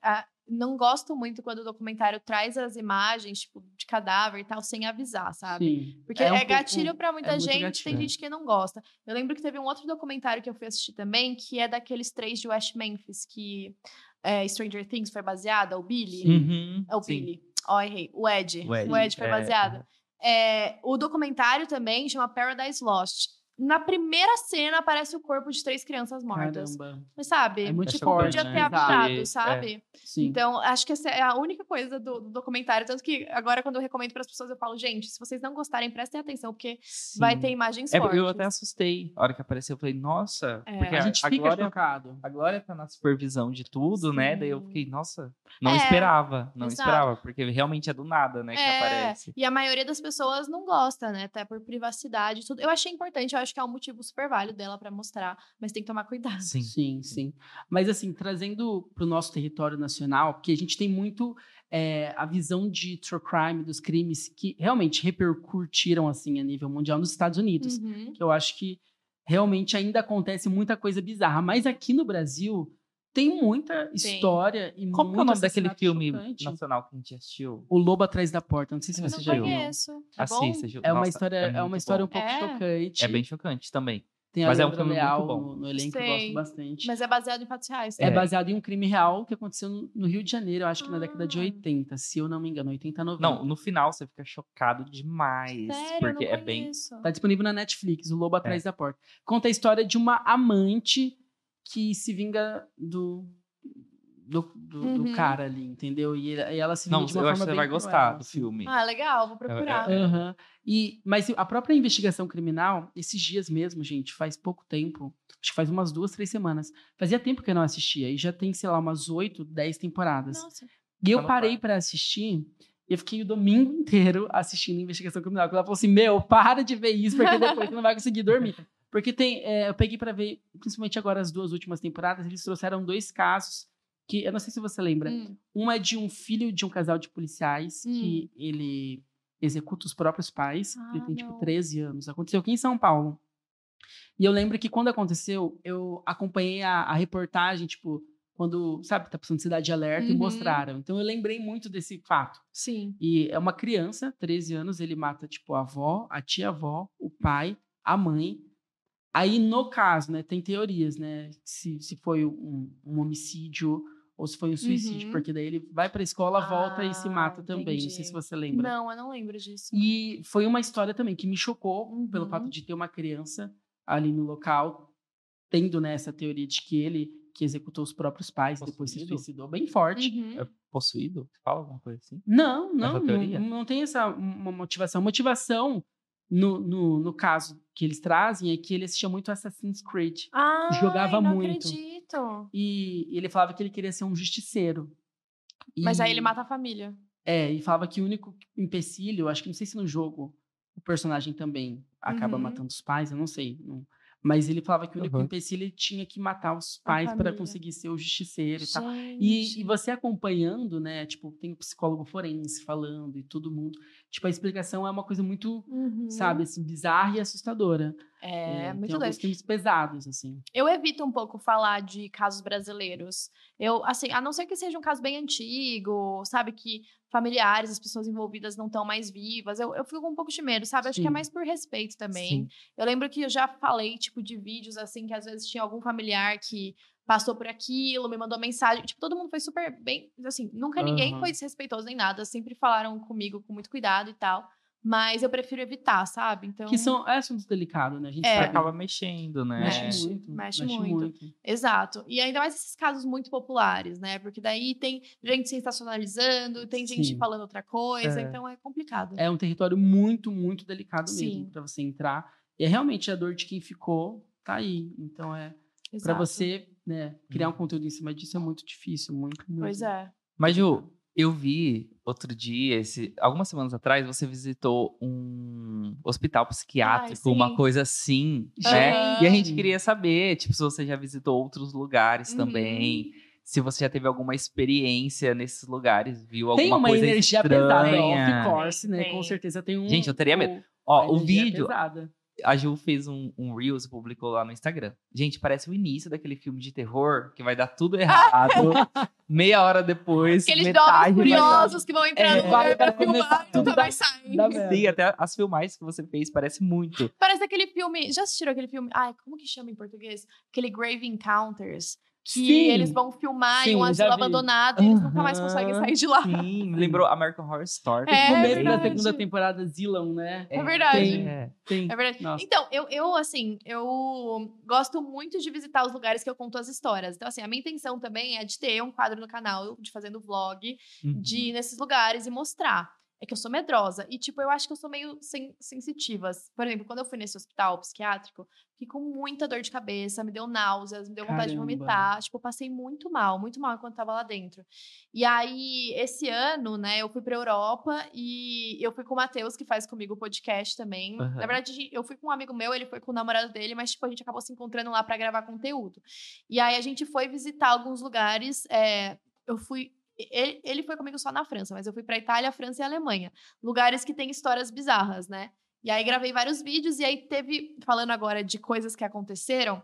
não gosto muito quando o documentário traz as imagens, tipo, de cadáver e tal, sem avisar, sabe? Sim. Porque É é, um pouco- gatilho pra muita é gente, gatilho. tem gente que não gosta. Eu lembro que teve um outro documentário que eu fui assistir também, que é daqueles três de West Memphis, que é, Stranger Things foi baseada, o Billy. Uhum, É o sim. Billy. Ó, errei. O Ed. O Ed, O Ed foi é, baseado. É, o documentário também chama Paradise Lost. Na primeira cena aparece o corpo de três crianças mortas. Caramba. Mas sabe? É muito tipo, forte, podia né? ter Exato. avisado, É. sabe? Sim. Então, acho que essa é a única coisa do, do documentário. Tanto que agora, quando eu recomendo para as pessoas, eu falo, gente, se vocês não gostarem, prestem atenção, porque vai Sim. ter imagens É, fortes. eu até assustei. A hora que apareceu, eu falei, nossa. É. Porque a gente a, fica Glória, chocado. a Glória tá na supervisão de tudo, né? Daí eu Sim. fiquei, nossa, não É, esperava. Não exato. esperava, porque realmente é do nada, né, que É, aparece. E a maioria das pessoas não gosta, né? Até por privacidade e tudo. Eu achei importante, eu acho que é um motivo super válido dela para mostrar, mas tem que tomar cuidado. Sim. Sim, sim. Mas assim, trazendo para o nosso território nacional, porque a gente tem muito é, a visão de true crime, dos crimes que realmente repercutiram assim a nível mundial nos Estados Unidos. Uhum. Que eu acho que realmente ainda acontece muita coisa bizarra. Mas aqui no Brasil tem muita história e Como que é o muito nome daquele filme chocante. nacional que a gente assistiu? O Lobo Atrás da Porta. Não sei se Eu você não já viu. conheço. É bom? Assista, Gil. É uma Nossa, história, é, uma muito história um pouco É? chocante. É bem chocante também. Tem a mas é um Leandra filme muito Leal bom. no, no elenco, que eu gosto Sei. bastante. Mas é baseado em fatos reais. É É. baseado em um crime real que aconteceu no- no Rio de Janeiro, eu acho que na década de Ah. 80, se eu não me engano, 80, 90. Não, no final você fica chocado demais. Sério, porque eu não é bem. conheço. Tá disponível na Netflix, O Lobo É. Atrás da Porta. Conta a história de uma amante que se vinga do, do, do, do Uhum. cara ali, entendeu? E, e ela se vinga Não, de uma eu forma acho que você vai cruel, gostar do assim. filme. Ah, legal, vou procurar. É. Aham. E, mas a própria investigação criminal, esses dias mesmo, gente, faz pouco tempo, acho que faz umas duas, três semanas. Fazia tempo que eu não assistia, e já tem, sei lá, umas oito, dez temporadas. Nossa. E eu parei par. pra assistir, e eu fiquei o domingo inteiro assistindo investigação criminal. Porque ela falou assim: Meu, para de ver isso, porque depois você não vai conseguir dormir. Porque tem, é, eu peguei pra ver, principalmente agora as duas últimas temporadas, eles trouxeram dois casos que eu não sei se você lembra. Hum. Um é de um filho de um casal de policiais que ele executa os próprios pais. ele Ah, tem, tipo, não. 13 anos. Aconteceu aqui em São Paulo. E eu lembro que quando aconteceu, eu acompanhei a, a reportagem, tipo, quando, sabe, tá passando Cidade Alerta e Uhum. mostraram. Então eu lembrei muito desse fato. Sim. E é uma criança, 13 anos, ele mata, tipo, a avó, a tia-avó, o pai, a mãe. Aí, no caso, né, tem teorias, né? Se, se foi um, um homicídio ou se foi um suicídio. Uhum. Porque daí ele vai pra escola, volta e se Ah, mata também. Não sei entendi. se você lembra. Não, eu não lembro disso. E foi uma história também que me chocou pelo Uhum. fato de ter uma criança ali no local tendo né, essa teoria de que ele que executou os próprios pais e depois se suicidou bem forte. Uhum. É possuído? Fala alguma coisa assim? Não, não, não, não tem essa uma motivação. A motivação, no, no, no caso que eles trazem, é que ele assistia muito Assassin's Creed. Ai, Jogava não muito. acredito. E ele falava que ele queria ser um justiceiro. Mas aí E- ele mata a família. É, e falava que o único empecilho, acho que não sei se no jogo o personagem também acaba Uhum. matando os pais, eu não sei. não- Mas ele falava que o único Uhum. empecilho ele tinha que matar os pais para conseguir ser o justiceiro e tal. E, e você acompanhando, né? Tipo, tem o psicólogo forense falando e todo mundo. Tipo, a explicação é uma coisa muito, Uhum. sabe, assim, bizarra e assustadora. É, tem muito doido. crimes pesados, assim. Eu evito um pouco falar de casos brasileiros. Eu, assim, a não ser que seja um caso bem antigo, sabe? Que familiares, as pessoas envolvidas não estão mais vivas. Eu, eu fico com um pouco de medo, sabe? Acho que é Sim. mais por respeito também. Sim. Eu lembro que eu já falei, tipo, de vídeos, assim, que às vezes tinha algum familiar que passou por aquilo, me mandou mensagem. Tipo, todo mundo foi super bem. Assim, nunca ninguém Aham. foi desrespeitoso nem nada. Sempre falaram comigo com muito cuidado e tal. Mas eu prefiro evitar, sabe? Então. Que são é assuntos delicados, né? A gente É. Acaba mexendo, né? Mexe Mexe, muito. mexe muito. Exato. E ainda mais esses casos muito populares, né? Porque daí tem gente sensacionalizando, tem gente Sim. falando outra coisa, É. então é complicado. É um território muito, muito delicado Sim. mesmo para você entrar. E é realmente a dor de quem ficou, tá aí. Então é para você, né, criar um conteúdo em cima disso é muito difícil, muito, muito. Pois é. Mas, Ju, eu vi outro dia, esse, algumas semanas atrás, você visitou um hospital psiquiátrico, uma coisa assim, né? Aham. E a gente queria saber, tipo, se você já visitou outros lugares Uhum. também. Se você já teve alguma experiência nesses lugares, viu alguma Tem uma coisa energia estranha. pesada, of course, né? Tem. Com certeza tem um. Gente, eu teria medo. o- Ó, o vídeo, pesada. A Ju fez um, um Reels e publicou lá no Instagram. Gente, parece o início daquele filme de terror que vai dar tudo errado. Meia hora depois, Aqueles metade curiosos que vão entrar É, no vai- lugar pra filmar e tudo nunca mais saem. Sim, até as filmagens que você fez parece muito. Parece aquele filme. Já assistiram aquele filme? Ai, como que chama em português? Aquele Grave Encounters. Que Sim. eles vão filmar em Sim, um já asilo vi. abandonado e eles nunca mais conseguem sair de lá. Sim, lembrou American Horror Story. É, No começo da segunda temporada, Zilan, né? É verdade. Tem, É. tem. É verdade. Nossa. Então, eu, eu, assim, eu gosto muito de visitar os lugares que eu conto as histórias. Então, assim, a minha intenção também é de ter um quadro no canal, de fazendo vlog, Uhum. de ir nesses lugares e mostrar. É que eu sou medrosa. E, tipo, eu acho que eu sou meio sen sensitiva. Por exemplo, quando eu fui nesse hospital psiquiátrico, fiquei com muita dor de cabeça, me deu náuseas, me deu vontade de Caramba. vomitar. Tipo, eu passei muito mal, muito mal enquanto tava lá dentro. E aí, esse ano, né, eu fui pra Europa e eu fui com o Matheus, que faz comigo o podcast também. Aham. Na verdade, eu fui com um amigo meu, ele foi com o namorado dele, mas, tipo, a gente acabou se encontrando lá pra gravar conteúdo. E aí, a gente foi visitar alguns lugares. é, eu fui. Ele, ele foi comigo só na França, mas eu fui pra Itália, França e Alemanha. Lugares que têm histórias bizarras, né? E aí gravei vários vídeos e aí teve, falando agora de coisas que aconteceram,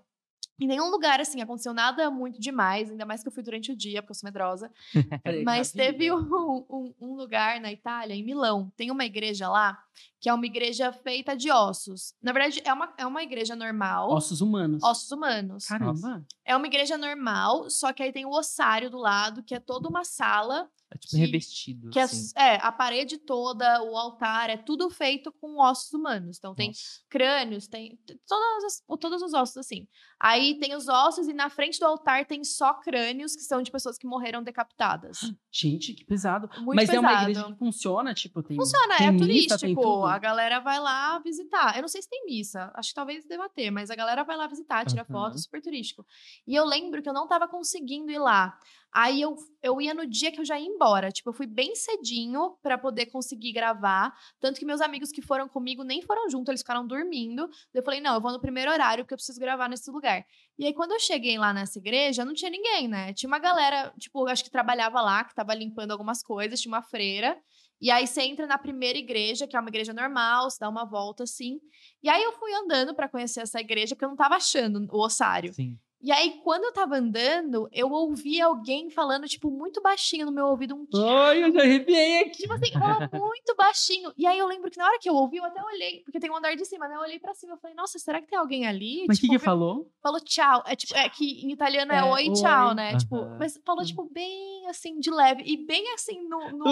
em nenhum lugar, assim, aconteceu nada muito demais, ainda mais que eu fui durante o dia, porque eu sou medrosa. Mas teve um, um- um lugar na Itália, em Milão, tem uma igreja lá, que é uma igreja feita de ossos. Na verdade, é uma, é uma igreja normal, Ossos humanos. ossos humanos. Caramba. É uma igreja normal, só que aí tem o ossário do lado, que é toda uma sala É tipo Que- revestido. que é, assim. é, a parede toda, o altar, é tudo feito com ossos humanos. Então tem Nossa. crânios, tem t- todas as- o- todos os ossos assim. Aí tem os ossos e na frente do altar tem só crânios que são de pessoas que morreram decapitadas. Gente, que pesado. Muito Mas pesado. é uma igreja que funciona, tipo, tem. Funciona, tem é missa, turístico. tem tudo. a galera vai lá visitar. Eu não sei se tem missa, acho que talvez deva ter, mas a galera vai lá visitar, tira Aham. foto, super turístico. E eu lembro que eu não tava conseguindo ir lá. Aí eu, eu ia no dia que eu já ia embora. Tipo, eu fui bem cedinho pra poder conseguir gravar. Tanto que meus amigos que foram comigo nem foram junto, eles ficaram dormindo. Eu falei, não, eu vou no primeiro horário porque eu preciso gravar nesse lugar. E aí, quando eu cheguei lá nessa igreja, não tinha ninguém, né? Tinha uma galera, tipo, acho que trabalhava lá, que tava limpando algumas coisas, tinha uma freira. E aí você entra na primeira igreja, que é uma igreja normal, você dá uma volta assim. E aí eu fui andando pra conhecer essa igreja, porque eu não tava achando o ossário. Sim. E aí, quando eu tava andando, eu ouvi alguém falando, tipo, muito baixinho no meu ouvido, um Ai, eu já arrepiei aqui. Tipo assim, falava muito baixinho. E aí eu lembro que na hora que eu ouvi, eu até olhei, porque tem um andar de cima, né? Eu olhei pra cima e falei, nossa, será que tem alguém ali? Mas o que Tipo, que falou? falou tchau. É, tipo, é que em italiano é, É, oi, oi. tchau, né? Tipo, mas falou, Hum. tipo, bem assim, de leve. E bem assim no. no-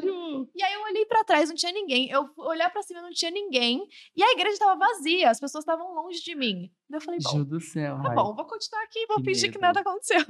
no. E aí eu olhei pra trás, não tinha ninguém. Eu olhar pra cima, não tinha ninguém. E a igreja tava vazia, as pessoas estavam longe de mim. Daí eu falei, bom, Ju do céu. Tá ai. bom, vou continuar aqui, vou Que fingir que medo. nada aconteceu.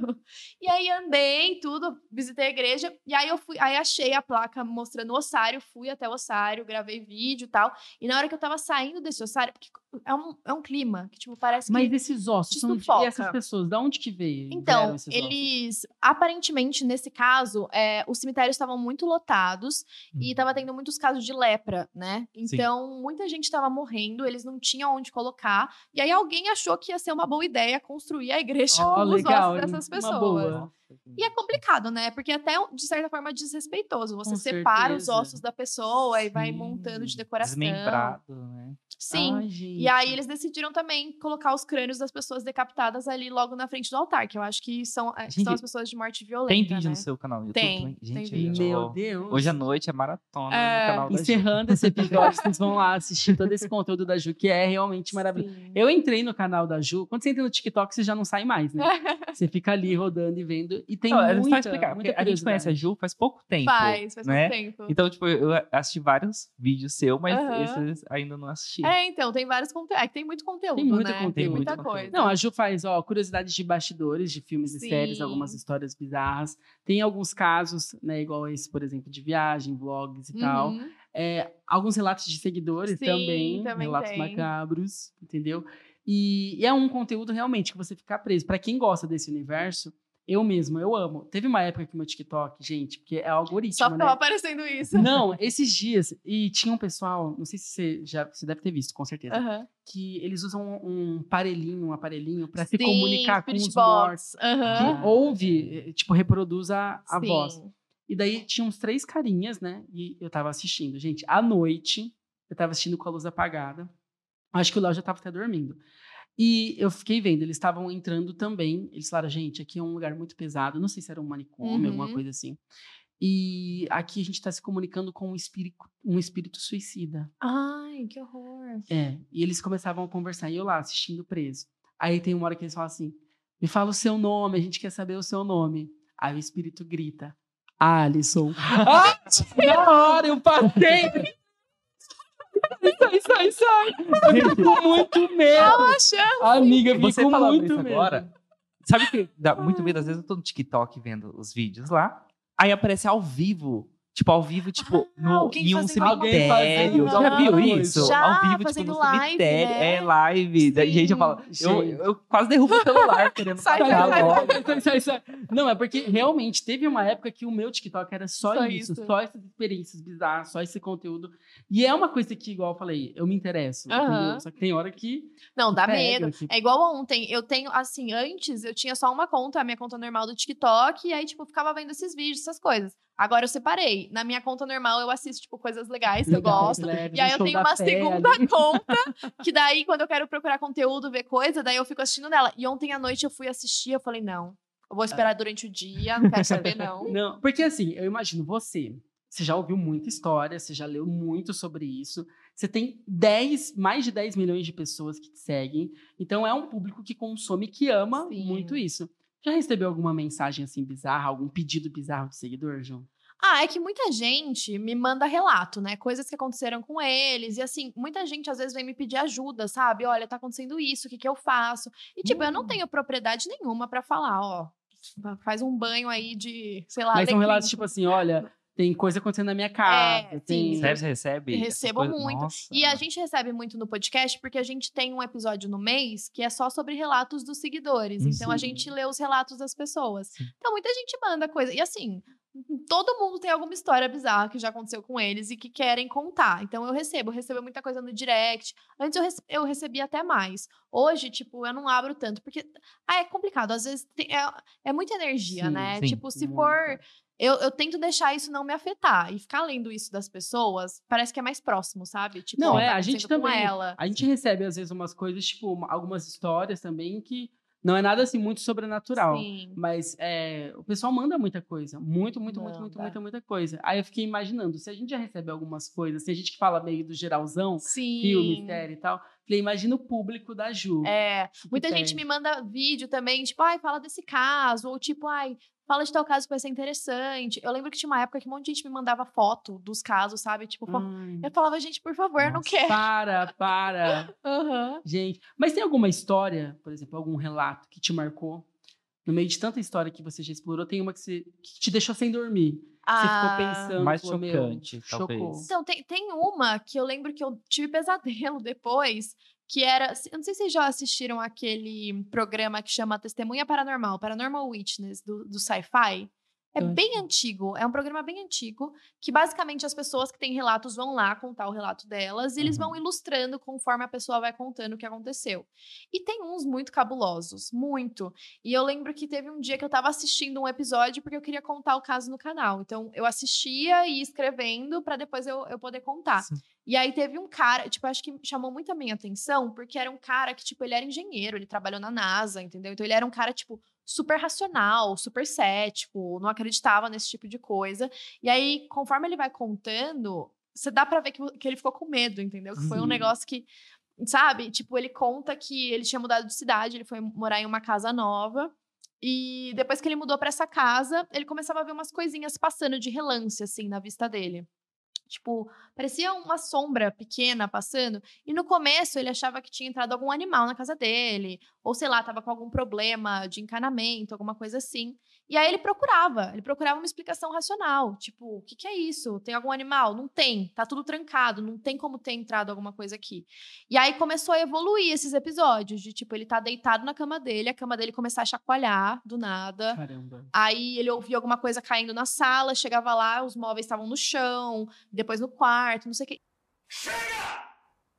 E aí andei tudo, visitei a igreja, e aí eu fui, aí achei a placa mostrando o ossário, fui até o ossário, gravei vídeo e tal. E na hora que eu tava saindo desse ossário, porque é um, é um clima que, tipo, parece Mas que. esses ossos são de... E essas pessoas, da onde que veio? Então, esses ossos? eles. Aparentemente, nesse caso, é, os cemitérios estavam muito lotados e Uhum. tava tendo muitos casos de lepra, né? Então, muita gente tava morrendo, eles não tinham onde colocar. E aí alguém achou que ia ser uma boa ideia construir a igreja Ó, com os legal, ossos dessas pessoas. E é complicado, né? Porque até, de certa forma, é desrespeitoso. Você Com separa os certeza. ossos da pessoa e vai Sim. montando de decoração. Desmembrado, né? Sim. Ai, gente. E aí eles decidiram também colocar os crânios das pessoas decapitadas ali logo na frente do altar, que eu acho que são, que Gente, são as pessoas de morte violenta. Tem vídeo né? no seu canal no YouTube Tem, também? tem Gente, vídeo. eu Meu Deus. Hoje à noite é maratona É, no canal da Ju. Encerrando esse episódio, vocês vão lá assistir todo esse conteúdo da Ju, que é realmente maravilhoso. Sim. Eu entrei no canal da Ju. Quando você entra no TikTok, você já não sai mais, né? Você fica ali rodando e vendo. E tem Não, é muita, só explicar, muita a gente conhece a. Ju faz pouco tempo. Faz, faz né? muito tempo. Então, tipo, eu assisti vários vídeos seus, mas Aham. esses ainda não assisti. É, então, tem vários conteúdos. É que tem muito conteúdo, Tem muito né? conteúdo. Tem muita Tem coisa. Não, a Ju faz, ó, curiosidades de bastidores de filmes e Sim. séries, algumas histórias bizarras. Tem alguns casos, né, igual esse, por exemplo, de viagem, vlogs e tal. Uhum. É, alguns relatos de seguidores Sim, também, também relatos tem. macabros, entendeu? E, e é um conteúdo realmente que você fica preso. Pra quem gosta desse universo, eu mesmo, eu amo. Teve uma época que meu TikTok, gente, porque é algoritmo, Só né? ficava aparecendo isso. Não, esses dias, e tinha um pessoal, não sei se você já você deve ter visto, com certeza, que eles usam um parelhinho, um aparelhinho pra se comunicar com os mortos. Box. Aham. Que ouve, eh, tipo, reproduz a, a Sim. voz. E daí tinha uns três carinhas, né? E eu tava assistindo. Gente, à noite, eu tava assistindo com a luz apagada. Acho que o Léo já tava até dormindo. E eu fiquei vendo, eles estavam entrando também. Eles falaram, gente, aqui é um lugar muito pesado. Não sei se era um manicômio, alguma Uhum. coisa assim. E aqui a gente tá se comunicando com um espírito, um espírito suicida. Ai, que horror. É, e eles começavam a conversar, e eu lá assistindo preso. Aí tem uma hora que eles falam assim: me fala o seu nome, a gente quer saber o seu nome. Aí o espírito grita: Alisson. ah, na hora eu passei! Sai, sai, sai! Eu fico com muito medo! Achando. Amiga, eu fico Você com falando muito isso medo. agora, Sabe que dá muito medo? Às vezes eu tô no TikTok vendo os vídeos lá, aí aparece ao vivo. Tipo, ao vivo, tipo, Ah, no, em um cemitério. Já viu isso? Já, ao vivo, tipo, no live, cemitério. né? É live. Da- Gente, eu falo, eu, Gente. eu quase derrubo o celular querendo Sai, pagar sai, logo. Sai, sai, sai. Não, é porque realmente teve uma época que o meu TikTok era só, Só isso, isso. só essas experiências bizarras, só esse conteúdo. E é uma coisa que, igual eu falei, eu me interesso. Só que tem hora que. Não, dá Pega, medo. tipo- É igual ontem. Eu tenho, assim, antes eu tinha só uma conta, a minha conta normal do TikTok, e aí, tipo, ficava vendo esses vídeos, essas coisas. Agora eu separei. Na minha conta normal eu assisto, tipo, coisas legais que eu gosto. leves, E aí eu tenho uma pele. segunda conta, que daí, quando eu quero procurar conteúdo, ver coisa, daí eu fico assistindo nela. E ontem à noite eu fui assistir, eu falei, não, eu vou esperar durante o dia, não quero saber, não. Não, porque assim, eu imagino você. Você já ouviu muita história, você já leu muito sobre isso. Você tem 10, mais de 10 milhões de pessoas que te seguem. Então é um público que consome, que ama Sim. muito isso. Já recebeu alguma mensagem assim bizarra, algum pedido bizarro de seguidor, João? Ah, é que muita gente me manda relato, né? Coisas que aconteceram com eles. E assim, muita gente às vezes vem me pedir ajuda, sabe? Olha, tá acontecendo isso, o que, que eu faço? E, tipo, eu não Hum. tenho propriedade nenhuma pra falar, ó. Faz um banho aí de, sei lá, Mas são relatos tipo assim, olha, tem coisa acontecendo na minha casa. É, tem... sim. Sério, você recebe? Recebo coisas? muito. Nossa. E a gente recebe muito no podcast porque a gente tem um episódio no mês que é só sobre relatos dos seguidores. Hum, Então a sim. gente lê os relatos das pessoas. Sim. Então muita gente manda coisa. E assim, todo mundo tem alguma história bizarra que já aconteceu com eles e que querem contar. Então eu recebo, eu recebo muita coisa no direct. Antes eu, rece- eu recebia até mais. Hoje, tipo, eu não abro tanto, porque ah, é complicado. Às vezes tem- é, é muita energia, Sim, né? sim. tipo, se Muita. for. Eu, eu tento deixar isso não me afetar. E ficar lendo isso das pessoas parece que é mais próximo, sabe? Tipo, Não, é, tá a gente também. ela. A gente recebe, às vezes, umas coisas, tipo, uma- algumas histórias também que não é nada assim muito sobrenatural. Sim. Mas é, o pessoal manda muita coisa. Muito, muito, muito, muito, Manda. muita, muita coisa. Aí eu fiquei imaginando, se a gente já recebe algumas coisas, tem gente que fala meio do geralzão, Sim. filme, série e tal. Falei, imagina o público da Ju. É, muita gente me manda vídeo também, tipo, ai, fala desse caso, ou tipo, ai, fala de tal caso que vai ser interessante. Eu lembro que tinha uma época que um monte de gente me mandava foto dos casos, sabe? Tipo, Ai, eu falava, gente, por favor, não Nossa. quero. Para, para. Aham. Gente, mas tem alguma história, por exemplo, algum relato que te marcou? No meio de tanta história que você já explorou, tem uma que, você, que te deixou sem dormir. Você ficou Ah, pensando. Mais falou, chocante, chocou. talvez. Então, tem, tem uma que eu lembro que eu tive pesadelo depois, que era. Eu não sei se vocês já assistiram aquele programa que chama Testemunha Paranormal, Paranormal Witness, do, do Sci-Fi. É acho bem antigo, é um programa bem antigo, que basicamente as pessoas que têm relatos vão lá contar o relato delas e eles Uhum. vão ilustrando conforme a pessoa vai contando o que aconteceu. E tem uns muito cabulosos, muito. E eu lembro que teve um dia que eu tava assistindo um episódio porque eu queria contar o caso no canal. Então eu assistia e ia escrevendo pra depois eu, eu poder contar. Sim. E aí teve um cara, tipo, acho que chamou muito a minha atenção, porque era um cara que, tipo, ele era engenheiro, ele trabalhou na NASA, entendeu? Então ele era um cara, tipo, super racional, super cético, não acreditava nesse tipo de coisa. E aí, conforme ele vai contando, você dá pra ver que, que ele ficou com medo, entendeu? Que foi um Uhum. negócio que, sabe? Tipo, ele conta que ele tinha mudado de cidade, ele foi morar em uma casa nova. E depois que ele mudou pra essa casa, ele começava a ver umas coisinhas passando de relance, assim, na vista dele. Tipo, parecia uma sombra pequena passando. E no começo ele achava que tinha entrado algum animal na casa dele. Ou sei lá, tava com algum problema de encanamento, alguma coisa assim. E aí ele procurava, ele procurava uma explicação racional. Tipo, o que, que é isso? Tem algum animal? Não tem, tá tudo trancado, não tem como ter entrado alguma coisa aqui. E aí começou a evoluir esses episódios, de tipo, ele tá deitado na cama dele, a cama dele começar a chacoalhar do nada. Caramba. Aí ele ouvia alguma coisa caindo na sala, chegava lá, os móveis estavam no chão, depois no quarto, não sei o que.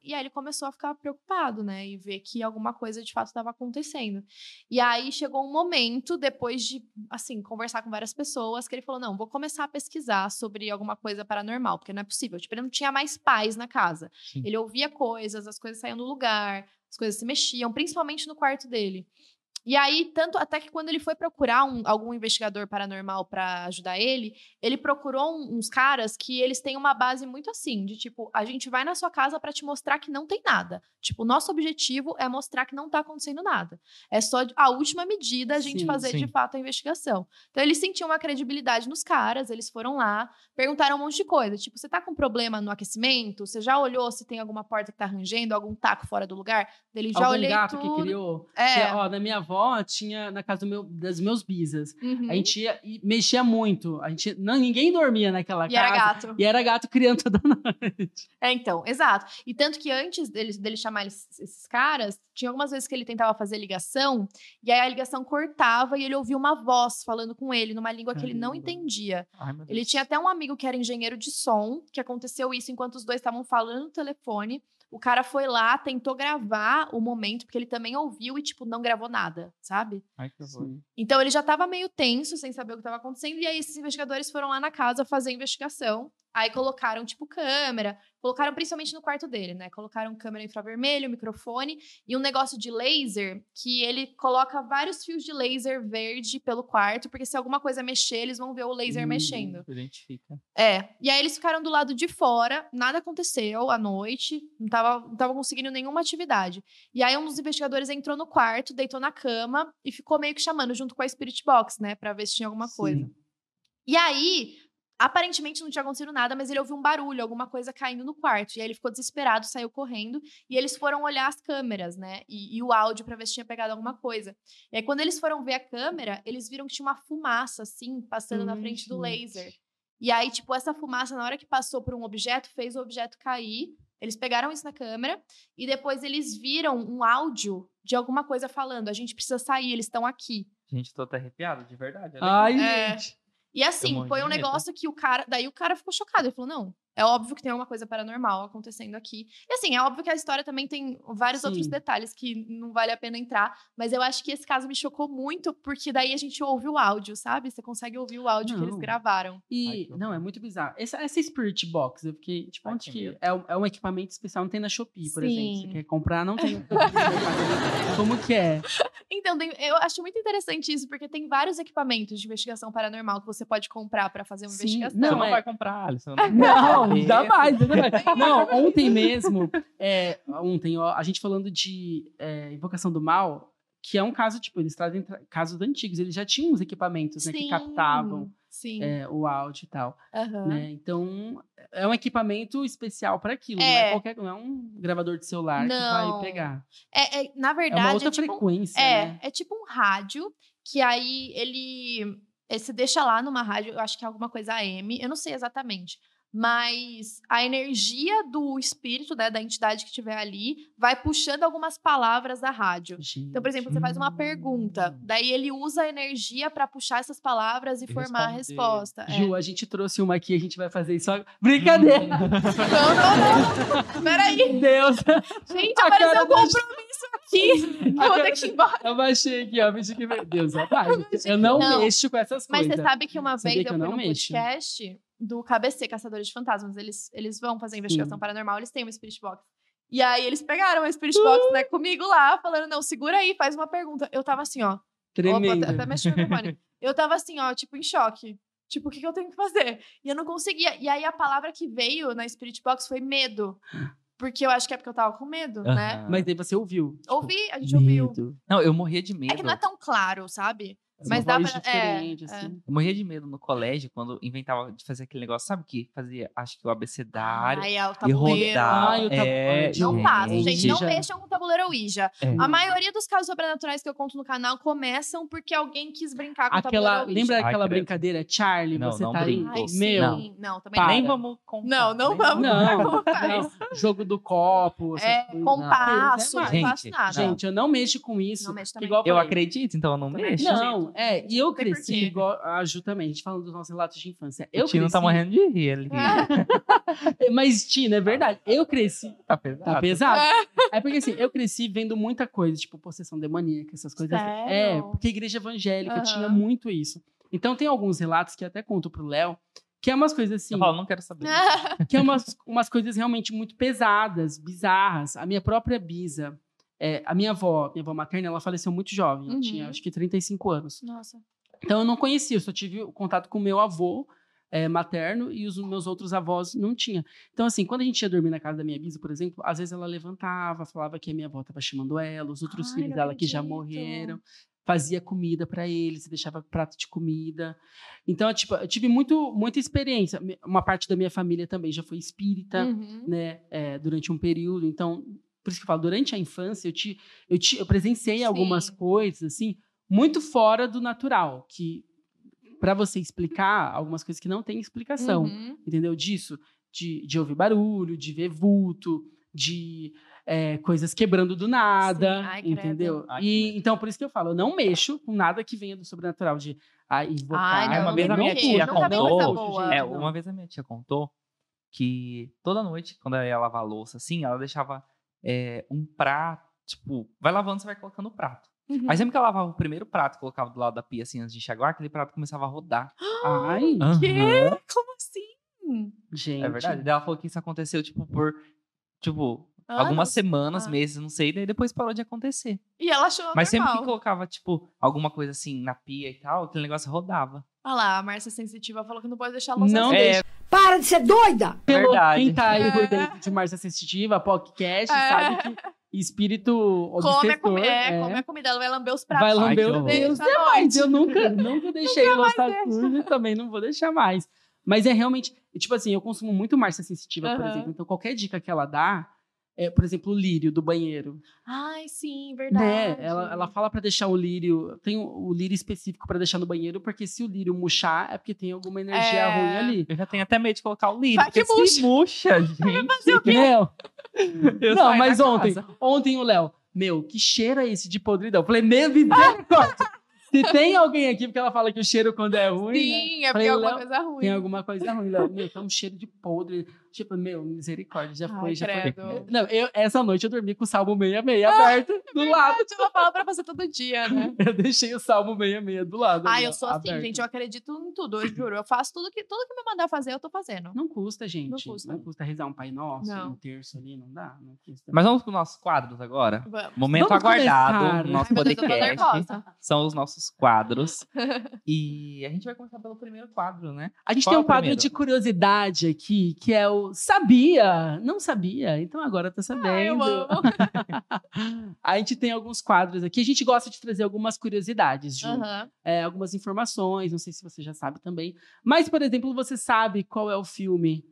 E aí ele começou a ficar preocupado, né? E ver que alguma coisa de fato estava acontecendo. E aí chegou um momento, depois de, assim, conversar com várias pessoas, que ele falou: não, vou começar a pesquisar sobre alguma coisa paranormal, porque não é possível. Tipo, ele não tinha mais paz na casa. Sim. Ele ouvia coisas, as coisas saíam do lugar, as coisas se mexiam, principalmente no quarto dele. E aí, tanto até que quando ele foi procurar um- algum investigador paranormal pra ajudar ele, ele procurou um- uns caras que eles têm uma base muito assim, de tipo, a gente vai na sua casa pra te mostrar que não tem nada. Tipo, o nosso objetivo é mostrar que não tá acontecendo nada. É só a última medida a gente Sim, fazer de sim. fato a investigação. Então eles sentiam uma credibilidade nos caras, eles foram lá, perguntaram um monte de coisa, tipo, você tá com problema no aquecimento? Você já olhou se tem alguma porta que tá rangendo, algum taco fora do lugar? Ele já Algum olhei gato tudo. que criou. É. Que, ó, na minha avó tinha na casa do meu, das meus bisas. Uhum. A gente ia, mexia muito. A gente, não, ninguém dormia naquela E casa. era gato. E era gato criando toda noite. É, então, exato. E tanto que antes dele, dele chamar eles- esses caras, tinha algumas vezes que ele tentava fazer ligação, e aí a ligação cortava e ele ouvia uma voz falando com ele, numa língua que ele não Caramba. entendia. Ai, Ele tinha até um amigo que era engenheiro de som, que aconteceu isso enquanto os dois estavam falando no telefone. O cara foi lá, tentou gravar o momento, porque ele também ouviu e, tipo, não gravou nada, sabe? Ai, que horror. Então ele já estava meio tenso, sem saber o que estava acontecendo, e aí esses investigadores foram lá na casa fazer a investigação. Aí colocaram, tipo, câmera, colocaram principalmente no quarto dele, né? Colocaram câmera infravermelho, microfone e um negócio de laser que ele coloca vários fios de laser verde pelo quarto, porque se alguma coisa mexer, eles vão ver o laser Hum. mexendo. Identifica. É. E aí eles ficaram do lado de fora, nada aconteceu à noite, não tava, não tava conseguindo nenhuma atividade. E aí um dos investigadores entrou no quarto, deitou na cama e ficou meio que chamando junto com a Spirit Box, né, Pra ver se tinha alguma coisa. Sim. E aí, aparentemente não tinha acontecido nada, mas ele ouviu um barulho, alguma coisa caindo no quarto. E aí ele ficou desesperado, saiu correndo. E eles foram olhar as câmeras, né? E, e o áudio pra ver se tinha pegado alguma coisa. E aí, quando eles foram ver a câmera, eles viram que tinha uma fumaça, assim, passando na Ai, frente do gente. laser. E aí, tipo, essa fumaça, na hora que passou por um objeto, fez o objeto cair. Eles pegaram isso na câmera e depois eles viram um áudio de alguma coisa falando: a gente precisa sair, eles estão aqui. Gente, tô até arrepiado, de verdade. Ai, É. gente. E assim, foi um negócio que o cara. Daí o cara ficou chocado. Ele falou: não, é óbvio que tem alguma coisa paranormal acontecendo aqui. E assim, é óbvio que a história também tem vários outros Sim. detalhes que não vale a pena entrar. Mas eu acho que esse caso me chocou muito, porque daí a gente ouve o áudio, sabe? Você consegue ouvir o áudio que eles Não. gravaram. E, Ai, não, é muito bizarro. Essa, essa Spirit Box, eu fiquei, tipo, Ai, onde que. É, um- é um equipamento especial, não tem na Shopee, por exemplo. Sim. Você quer comprar, não tem. Como que é? Então, eu acho muito interessante isso, porque tem vários equipamentos de investigação paranormal que você pode comprar pra fazer uma Sim, investigação. Você Não, não é- vai comprar, Alisson. Não, É. jamais, jamais. Não, ontem mesmo, é, ontem, ó, a gente falando de é, Invocação do Mal, que é um caso, tipo, eles trazem tra- casos antigos, eles já tinham os equipamentos, né, que Sim, captavam Sim. é, o áudio e tal, aham. né? Então, é um equipamento especial para aquilo, não É. é qualquer, não é um gravador de celular que Não. vai pegar. É, é- na É verdade, uma outra é tipo, frequência, é, né? é tipo um rádio que aí ele eh, você deixa lá numa rádio, eu acho que é alguma coisa AM, eu não sei exatamente. Mas a energia do espírito, né, da entidade que estiver ali, vai puxando algumas palavras da rádio. Então, por exemplo, você faz uma pergunta, daí ele usa a energia para puxar essas palavras e, E formar a responder. resposta. É. Ju, a gente trouxe uma aqui, a gente vai fazer isso. agora. Brincadeira! Não, não, não. Peraí. Deus! Gente, A apareceu um da compromisso aqui. Eu vou ter que ir embora. Eu baixei aqui, ó. Bicho que... Deus, rapaz. Eu não, Não. mexo com essas Mas coisas. você sabe que uma vez eu eu fui num mexo. podcast do KBC, Caçadores de Fantasmas. Eles, eles vão fazer investigação Sim. paranormal, eles têm uma Spirit Box. E aí eles pegaram a Spirit Box, né, comigo lá, falando, não, segura aí, faz uma pergunta. Eu tava assim, ó. Tremendo. Opa, até mexi no microfone. Eu tava assim, ó, tipo, em choque. Tipo, o que, que eu tenho que fazer? E eu não conseguia. E aí a palavra que veio na Spirit Box foi medo. Porque eu acho que é porque eu tava com medo, né? Aham. Mas daí você ouviu. Tipo, Ouvi, a gente ouviu. medo. Não, eu morria de medo. É que não é tão claro, sabe? Essa Mas dá pra- diferente, é, assim. Eu morria de medo no colégio quando inventava de fazer aquele negócio. Sabe o que? Fazia, acho que o abecedário. Ai, é o e tabuleiro. rodar. Ai, o é, Ai, Não Gente, façam, gente. Não já- mexam com o tabuleiro Ouija. É. A maioria dos casos sobrenaturais que eu conto no canal começam porque alguém quis brincar com o Aquela, tabuleiro Ouija. lembra Ai, aquela credo. brincadeira? Charlie, Não, você não tá aí. Ai, Meu. sim. Não, também Para. não. Nem vamos contar. Não, não nem vamos. Não, não. Jogo do copo. É, compasso, Não, não é faço Gente, nada. Gente, eu não mexo com isso. Não mexe também. Igual Eu acredito, então eu não mexo. Não, é, e eu cresci igual a Ju também, a gente falando dos nossos relatos de infância. Eu o Tino cresci, tá morrendo de rir ali. Mas, Tina, é verdade. Eu cresci. Tá pesado. Tá pesado? É porque assim, eu cresci vendo muita coisa, tipo possessão demoníaca, essas coisas. assim. É, Sério? porque a igreja evangélica Aham. tinha muito isso. Então tem alguns relatos que até conto pro Léo, que é umas coisas assim, Eu falo, não quero saber. que é umas, umas coisas realmente muito pesadas, bizarras. A minha própria bisa, é, a minha avó, minha avó materna, ela faleceu muito jovem, ela Uhum. tinha acho que 35 anos. Nossa. Então eu não conhecia, eu só tive contato com o meu avô é, materno e os meus outros avós não tinha. Então, assim, quando a gente ia dormir na casa da minha bisa, por exemplo, às vezes ela levantava, falava que a minha avó estava chamando ela, os outros Ai, filhos dela que já morreram, fazia comida para eles, deixava prato de comida. Então, eu, tipo, eu tive muito, muita experiência. Uma parte da minha família também já foi espírita Uhum. né, é, durante um período. Então, por isso que eu falo, durante a infância, eu, te, eu, te, eu presenciei algumas Sim. coisas, assim, muito fora do natural, que para você explicar algumas coisas que não tem explicação, Uhum. entendeu? Disso, de, de ouvir barulho, de ver vulto, de é, coisas quebrando do nada, Sim, ai, entendeu? Ai, e então, por isso que eu falo, eu não mexo com nada que venha do sobrenatural, de ah, invocar. Ai, não, uma vez a minha tia coisa contou. É, uma vez a minha tia contou que toda noite, quando ela ia lavar a louça, assim, ela deixava é, um prato, tipo, vai lavando, você vai colocando o prato. Uhum. Aí sempre que ela lavava o primeiro prato, colocava do lado da pia, assim, antes de enxaguar, aquele prato começava a rodar. Ai, Aham. Quê? Como assim? gente. É verdade. Daí ela falou que isso aconteceu, tipo, por, tipo, Anos? algumas semanas, Ah. meses, não sei, daí depois parou de acontecer. E ela achou Mas sempre que normal. colocava, tipo, alguma coisa assim na pia e tal, aquele negócio rodava. Olha lá, a Márcia Sensitiva falou que não pode deixar a louça Não. É, deixa. Para de ser doida! Pelo- Verdade. Quem tá aí por É. dentro de Márcia Sensitiva, podcast, É. sabe que espírito Come a, obsessor comida, é, é, come a comida, ela vai lamber os pratos. vai lamber os dedos demais. Eu nunca, nunca deixei louça suja e também não vou deixar mais. Mas é realmente, tipo assim, eu consumo muito Márcia Sensitiva, por Aham. exemplo. Então, qualquer dica que ela dá, é, por exemplo, o lírio do banheiro. Ai, sim, verdade. Né? Ela, ela fala pra deixar o lírio. Tem o, o lírio específico pra deixar no banheiro, porque se o lírio murchar, é porque tem alguma energia É. ruim ali. eu já tenho até medo de colocar o lírio. Vai que porque se murcha, gente. Meu, Eu não, saio mas ontem, casa. ontem o Léo, meu, que cheiro é esse de podridão? Eu falei, meu misericórdia. Se tem alguém aqui, porque ela fala que o cheiro quando é ruim, né? Sim, é porque Falei, é alguma Léo, coisa ruim. Tem alguma coisa ruim, Léo. Meu, tá um cheiro de podre. Tipo, meu, misericórdia, já Ai, foi, já credo. foi. Não, eu, essa noite eu dormi com o Salmo 66 aberto do lado. Ela fala pra fazer todo dia, né? Eu deixei o Salmo 66 do lado. Ah, eu sou assim, aberto. gente. Eu acredito em tudo, eu juro. Eu faço tudo que, tudo que me mandar fazer, eu tô fazendo. Não custa, gente. Não custa. custa, rezar um Pai Nosso, Não. um terço ali, não dá. Não custa. Mas vamos para os nossos quadros agora. Vamos. Momento Vamos aguardado começar. no nosso Ai, meu Deus, eu tô podcast. nervosa. São os nossos quadros. e a gente vai começar pelo primeiro quadro, né? A gente Qual tem é um quadro primeiro? de curiosidade aqui, que é o Sabia? Não sabia, então agora tá sabendo. Ai, eu amo. a gente tem alguns quadros aqui. A gente gosta de trazer algumas curiosidades, Ju. Aham. É, algumas informações, não sei se você já sabe também. Mas, por exemplo, você sabe qual é o filme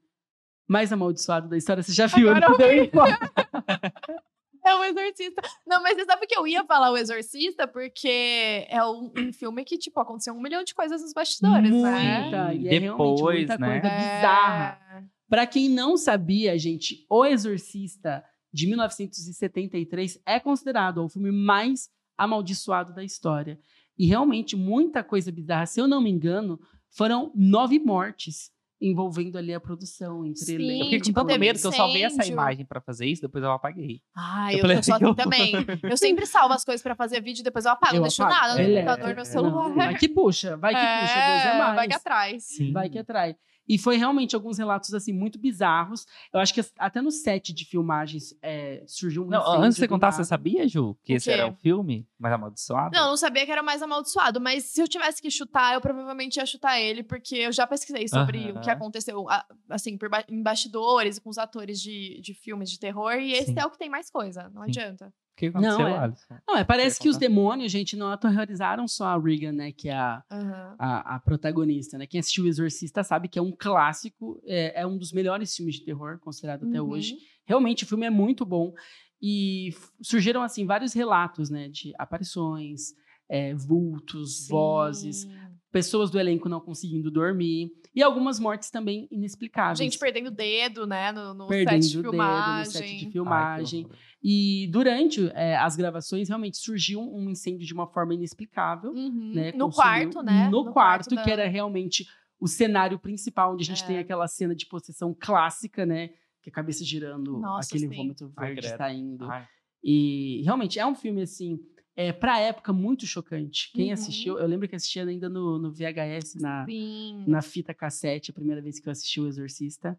mais amaldiçoado da história? Você já viu? Agora eu deu. É o Exorcista. Não, mas você sabe que eu ia falar o Exorcista porque é um, um filme que, tipo, aconteceu um milhão de coisas nos bastidores, né? Muita, e é Depois, realmente muita né? coisa bizarra. É. Pra quem não sabia, gente, O Exorcista de 1973 é considerado o filme mais amaldiçoado da história. E realmente muita coisa bizarra. Se eu não me engano, foram nove mortes envolvendo ali a produção entre Sim, elenco. Eu fiquei com tipo, tanto medo que eu salvei essa imagem pra fazer isso, depois eu apaguei. Ai, Eu eu, falei eu sou assim, eu- também. Eu sempre salvo as coisas pra fazer vídeo, depois eu apago. Eu não deixo apago. nada no é- computador, no não, celular. vai que puxa, vai que puxa, Deus é mais. vai que atrás. Sim. Vai que atrai. E foi realmente alguns relatos assim muito bizarros. Eu acho que até no set de filmagens é, surgiu um Não, incêndio antes de você contar, nada. você sabia, Ju, que esse era o filme mais amaldiçoado? Não, eu não sabia que era o mais amaldiçoado, mas se eu tivesse que chutar, eu provavelmente ia chutar ele, porque eu já pesquisei sobre Aham. o que aconteceu, assim, por ba- em bastidores, com os atores de, de filmes de terror, e esse Sim. é o que tem mais coisa, não Sim. adianta. Que aconteceu, Não, é. Alisson? Não, é, parece que os demônios, gente, não aterrorizaram só a Regan, né? Que é a, Aham. a, a protagonista, né? Quem assistiu o Exorcista sabe que é um clássico, é, é um dos melhores filmes de terror considerado até Uhum. hoje. Realmente, o filme é muito bom. E surgiram, assim, vários relatos, né? De aparições, é, vultos, vozes, Sim. Pessoas do elenco não conseguindo dormir. E algumas mortes também inexplicáveis. Gente perdendo o dedo, né, no, no perdendo set de o dedo filmagem. no set de Ai, filmagem. horror. e durante é, as gravações, realmente surgiu um incêndio de uma forma inexplicável. Uhum. né, No quarto, né? No, quarto, da- que era realmente o cenário principal, onde a gente É. tem aquela cena de possessão clássica, né? Que a cabeça girando, Nossa, aquele sim. vômito Ai, verde saindo. Ai, E realmente é um filme, assim, é, pra época, muito chocante. Quem Uhum. assistiu, eu lembro que assistia ainda no, no VHS, na, Sim. na fita cassete, a primeira vez que eu assisti o Exorcista.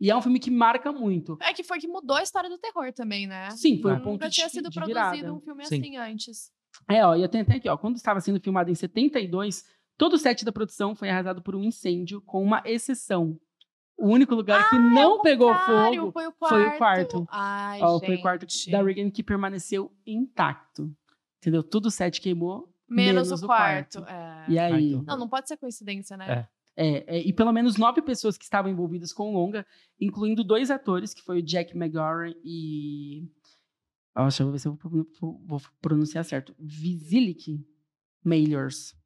E é um filme que marca muito. É que foi que mudou a história do terror também, né? Sim, foi É. um ponto Nunca de, tinha sido produzido virada. um filme Sim. assim antes. É, ó, e eu tenho até aqui, ó, quando estava sendo filmado em 72, todo o set da produção foi arrasado por um incêndio, com uma exceção. O único lugar que não pegou Contrário, fogo foi o quarto. foi o quarto. Ai, ó, gente. foi o quarto da Reagan que permaneceu intacto. Entendeu? Tudo o set queimou, Menos, menos o o quarto. quarto. é. E Ai, aí, horror. Não, não pode ser coincidência, né? É. é, é, e pelo menos nove pessoas que estavam envolvidas com o longa, incluindo dois atores, que foi o Jack McGorran e... Nossa, eu vou ver se eu vou, pronunciar certo. Visilik Mailers.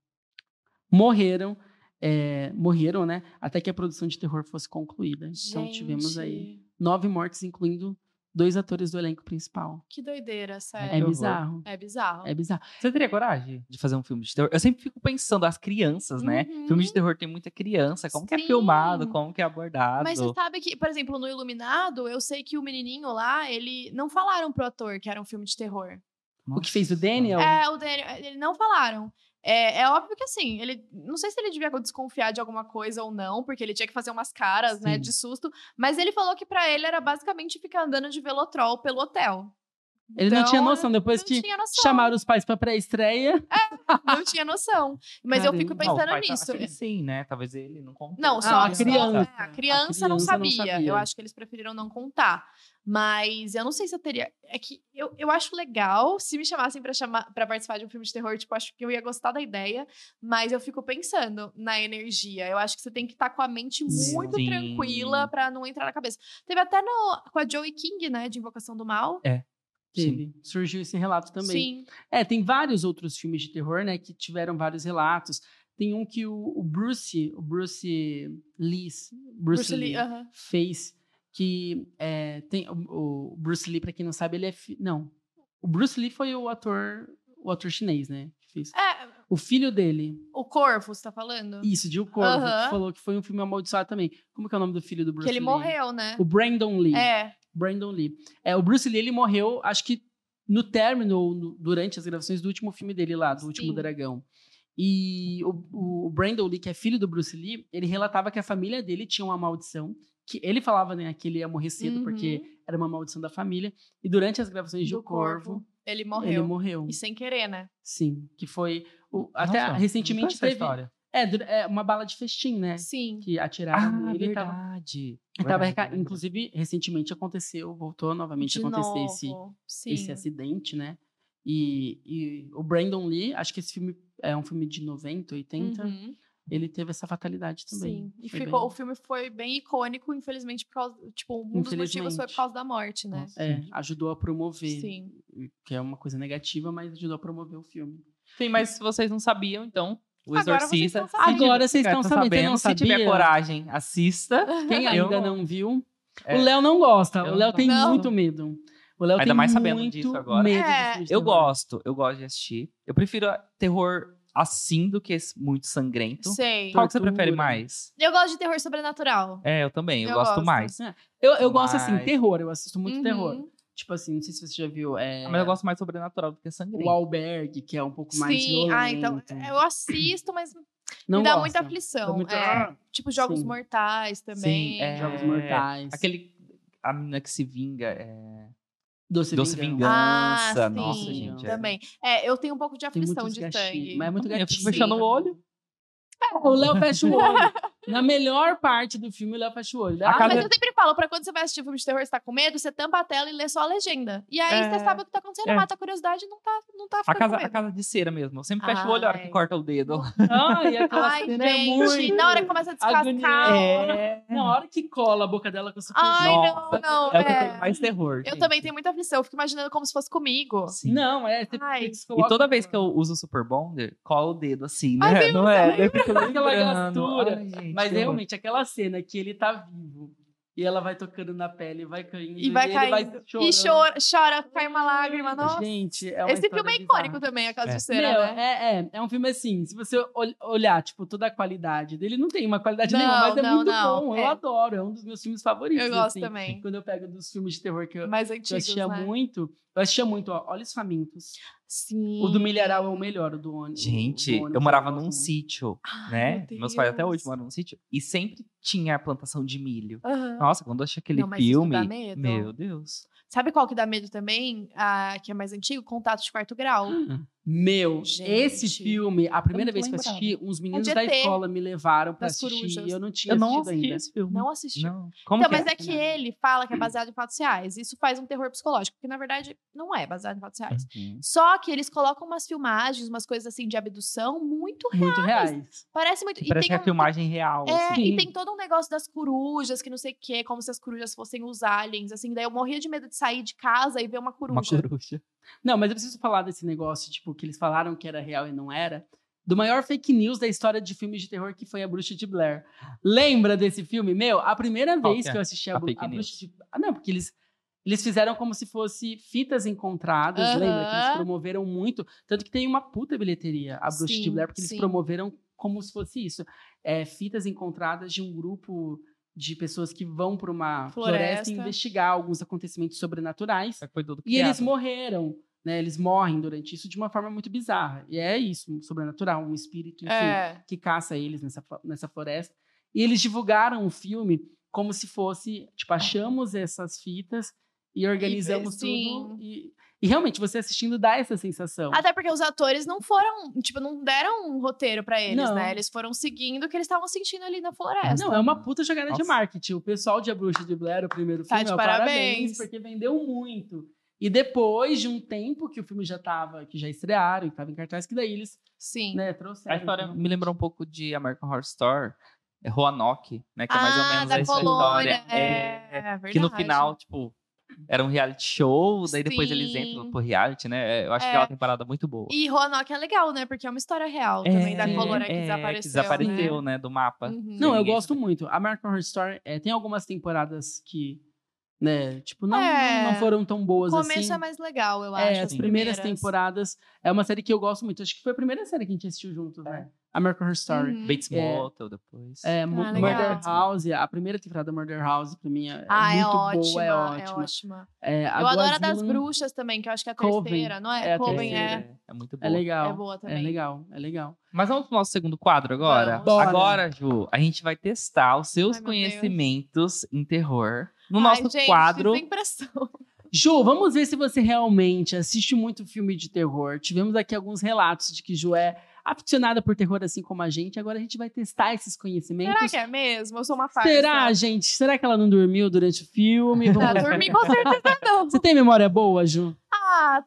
Morreram, é, morreram, né? Até que a produção de terror fosse concluída. Então tivemos aí Gente, nove mortes, incluindo dois atores do elenco principal. Que doideira, É, sério. horror. bizarro. É bizarro. É bizarro. Você teria coragem de fazer um filme de terror? Eu sempre fico pensando, as crianças, né? Uhum. Filme de terror tem muita criança. Como que é Sim. filmado? Como que é abordado? Mas você sabe que, por exemplo, no Iluminado, eu sei que o menininho lá, ele não falaram pro ator que era um filme de terror. O que fez o Nossa. Daniel? É, o Daniel, ele não falaram. É, é óbvio que assim, ele. Não sei se ele devia desconfiar de alguma coisa ou não, porque ele tinha que fazer umas caras, né, Sim. de susto. Mas ele falou que pra ele era basicamente ficar andando de velotrol pelo hotel. Ele não tinha Então, noção. Depois não que noção. chamaram os pais pra pré-estreia, Não tinha noção. Mas eu fico Caramba. Não, o pensando tá- nisso. sim, né? Talvez ele não contou. Não, só Ah, a criança. criança. a criança, A criança não, não sabia. sabia. Eu acho que eles preferiram não contar. Mas eu não sei se eu teria. É que eu, eu acho legal. Se me chamassem pra, chamar, pra participar de um filme de terror, tipo, acho que eu ia gostar da ideia. Mas eu fico pensando na energia. Eu acho que você tem que estar com a mente muito Sim. tranquila pra não entrar na cabeça. Teve até no, com a Joey King, né? De Invocação do Mal. Teve. Surgiu esse relato também. Sim. É, tem vários outros filmes de terror, né, que tiveram vários relatos. Tem um que o, o Bruce, o Bruce Lee, Bruce, Bruce Lee. Lee aham. fez que é, tem o, o Bruce Lee, pra quem não sabe, ele é fi- não. O Bruce Lee foi o ator, o ator chinês, né, que fez. É, O filho dele, O Corvo, você tá falando? isso, de O Corvo, Aham. que falou que foi um filme amaldiçoado também. Como que é o nome do filho do Bruce que ele Lee? morreu, né? O Brandon Lee. É. Brandon Lee. É, o Bruce Lee, ele morreu, acho que no término, ou no- durante as gravações do último filme dele lá, do Último Sim. Dragão. E o, o Brandon Lee, que é filho do Bruce Lee, ele relatava que a família dele tinha uma maldição. Que ele falava, né, que ele ia morrer cedo, Uhum. porque era uma maldição da família. E durante as gravações de Do O Corvo, Ele ele morreu. morreu. E sem querer, né? Sim, que foi... o- até recentemente teve... história. É, é, uma bala de festim, né? Sim. Que atiraram Ah, nele e tava verdade. Ele tava Verdade. Inclusive, recentemente aconteceu, voltou novamente De a acontecer novo. esse, Sim. esse acidente, né? E, e o Brandon Lee, acho que esse filme é um filme de 90, 80, Uhum. ele teve essa fatalidade também. Sim. E ficou, bem- o filme foi bem icônico, infelizmente, por causa. Tipo, um dos motivos foi por causa da morte, né? Nossa. É, ajudou a promover, Sim. que é uma coisa negativa, mas ajudou a promover o filme. Sim, mas se vocês não sabiam, então, o Agora vocês Exorcista. estão sabendo. Agora vocês É, estão sabendo, não Se tiver coragem, assista. Quem Eu- ainda não viu, É. o Léo não gosta. Eu O Léo não tem gosto. muito medo. O Léo Ainda tem mais sabendo muito disso agora. medo É, Eu gosto, eu gosto de assistir. Eu prefiro terror assim do que esse muito sangrento. Sei. Qual que você prefere mais? Eu gosto de terror sobrenatural. É, eu também, eu, Eu gosto gosto. mais. Eu, eu gosto assim, Mas- terror, eu assisto muito Uhum. terror. Tipo assim, não sei se você já viu. É, Ah, Mas eu gosto mais sobrenatural do que sangrento. o Albergue, que é um pouco mais Sim, violento. ah, então. Eu assisto, mas Não me dá gosta. muita aflição. Muito- é. Ah, Tipo, Jogos Sim. Mortais também. Sim, é. Jogos Mortais. Aquele. A menina que se vinga. É... Doce, Doce Vingança. Vingança. Ah, Nossa, sim, gente, é. Também. É, eu tenho um pouco de aflição de gatilhos, sangue. Mas é muito Eu fico fechando o olho. O Léo fecha o olho. Na melhor parte do filme, o Léo fecha o olho. A Ah, cada- Mas eu sempre falo, pra quando você vai assistir filme de terror e você tá com medo, você tampa a tela e lê só a legenda. E aí É, você sabe o que tá acontecendo, é. mata a curiosidade e não tá, não tá A ficando casa, com a casa de cera mesmo. Eu sempre fecho o olho na hora que corta o dedo. Ai, aquela Ai, cena é gente, muito... na hora que começa a descascar. É. Na hora que cola a boca dela com o. Ai, Nossa, não, não. É é. mais terror. Eu gente. também tenho muita aflição, eu fico imaginando como se fosse comigo. Sim. Não, é. Você, Ai. E toda vez que eu uso o Super Bonder, cola o dedo assim, né? Ai? Não é? Também. Daí fica Aquela gastura. Ai, gente, Mas realmente, aquela cena que ele tá vivo e ela vai tocando na pele, vai caindo. E vai caindo. vai E chora, chora, cai uma lágrima. Nossa. Gente, é uma Esse filme é bizarra. icônico também, a Casa É. de Cera, Meu, né? é, é, é um filme assim, se você ol- olhar, tipo, toda a qualidade dele, não tem uma qualidade Não, nenhuma, mas é não, muito não, bom, é. eu adoro, é um dos meus filmes favoritos. Eu gosto assim, também. Quando eu pego dos filmes de terror que eu, Mais que eu antigos, assistia né? muito, eu assistia muito, ó, Olhos Famintos. Sim. O do Milharal é o melhor, o do ônibus. Gente, do ônibus eu morava gosto num sítio, Ai, né? meu Meus pais até hoje moram num sítio. E sempre tinha a plantação de milho. Aham. Nossa, quando eu achei aquele Não, filme. dá medo. Meu Deus. Sabe qual que dá medo também? Ah, que é mais antigo? Contato de quarto grau. Meu, Gente. esse filme, a primeira não vez que eu assisti, uns meninos da escola me levaram pra das assistir e eu não tinha Eu não assistido assisti ainda. esse filme. Não assistiu. Não. Como Então, mas é? é que ele fala que é baseado em fatos reais. Isso faz um terror psicológico, porque na verdade não é baseado em fatos reais. Uhum. Só que eles colocam umas filmagens, umas coisas assim de abdução muito reais. Muito reais. Parece muito. Parece que é um- filmagem real. É, assim. e tem todo um negócio das corujas, que não sei o quê, como se as corujas fossem os aliens, assim. Daí eu morria de medo de sair de casa e ver uma coruja. Uma coruja. Não, mas eu preciso falar desse negócio, tipo, que eles falaram que era real e não era. Do maior fake news da história de filmes de terror, que foi A Bruxa de Blair. Lembra desse filme? Meu, a primeira vez que é que eu assisti a, a a news? Bruxa de... Ah, não, porque eles, eles fizeram como se fosse fitas encontradas, lembra? Que eles promoveram muito. Tanto que tem uma puta bilheteria, A Bruxa de Sim, Blair, porque eles sim. promoveram como se fosse isso. É, fitas encontradas de um grupo de pessoas que vão para uma floresta. Floresta. investigar alguns acontecimentos sobrenaturais. Só que foi tudo E eles morreram, né? Eles morrem durante isso de uma forma muito bizarra. E é isso, um sobrenatural, um espírito, enfim, É. que caça eles nessa, nessa floresta. E eles divulgaram o filme como se fosse, tipo, achamos essas fitas e organizamos sim. tudo. E, e realmente, você assistindo dá essa sensação. Até porque os atores não foram, tipo, não deram um roteiro pra eles, Não. né? Eles foram seguindo o que eles estavam sentindo ali na floresta. Não, é uma puta jogada de Nossa. marketing. O pessoal de A Bruxa de Blair, o primeiro Tá filme, de ó, parabéns. porque vendeu muito. E depois de um tempo que o filme já tava, que já estrearam, que tava em cartaz, que daí eles Sim. né, A trouxeram. história então. me lembrou um pouco de American Horror Story. É Roanoke, né? Que é mais ou Ah, menos da essa colônia. história. É, verdade. que no final, tipo, era um reality show, daí depois eles Sim. entram pro reality, né? Eu acho É. que é uma temporada muito boa. E Roanoke é legal, né? Porque é uma história real também da colônia que é, desapareceu. Que desapareceu, né? né? Do mapa. Uhum. Não, eu gosto sabe. muito. American Horror Story é, tem algumas temporadas que né? Tipo, não, É. não foram tão O boas começo assim. é mais legal, eu É, acho. as primeiras, temporadas. É uma série que eu gosto muito. Acho que foi a primeira série que a gente assistiu junto, né? American Horror Story. Uhum. Bates É. Motel depois. É, Ah, legal. Murder House, a primeira temporada Murder House, pra mim, é, Ah, é muito ótima, boa, é é ótima. ótima. É, a Eu do adoro a das bruxas também, que eu acho que é a Coven. terceira, não é? É a Coven terceira. é, É muito É boa. legal. é boa É também. legal, é legal. Mas vamos pro nosso segundo quadro agora? Vamos. Agora, Ju, a gente vai testar os seus Ai, conhecimentos em terror no Ai, nosso gente, quadro. Sem pressão. Ju, vamos ver se você realmente assiste muito filme de terror. Tivemos aqui alguns relatos de que Ju é aficionada por terror assim como a gente. Agora a gente vai testar esses conhecimentos. Será que é mesmo? Eu sou uma farsa. Será, gente? Será que ela não dormiu durante o filme? Vamos ver. dormir com certeza não. Você tem memória boa, Ju? Ah,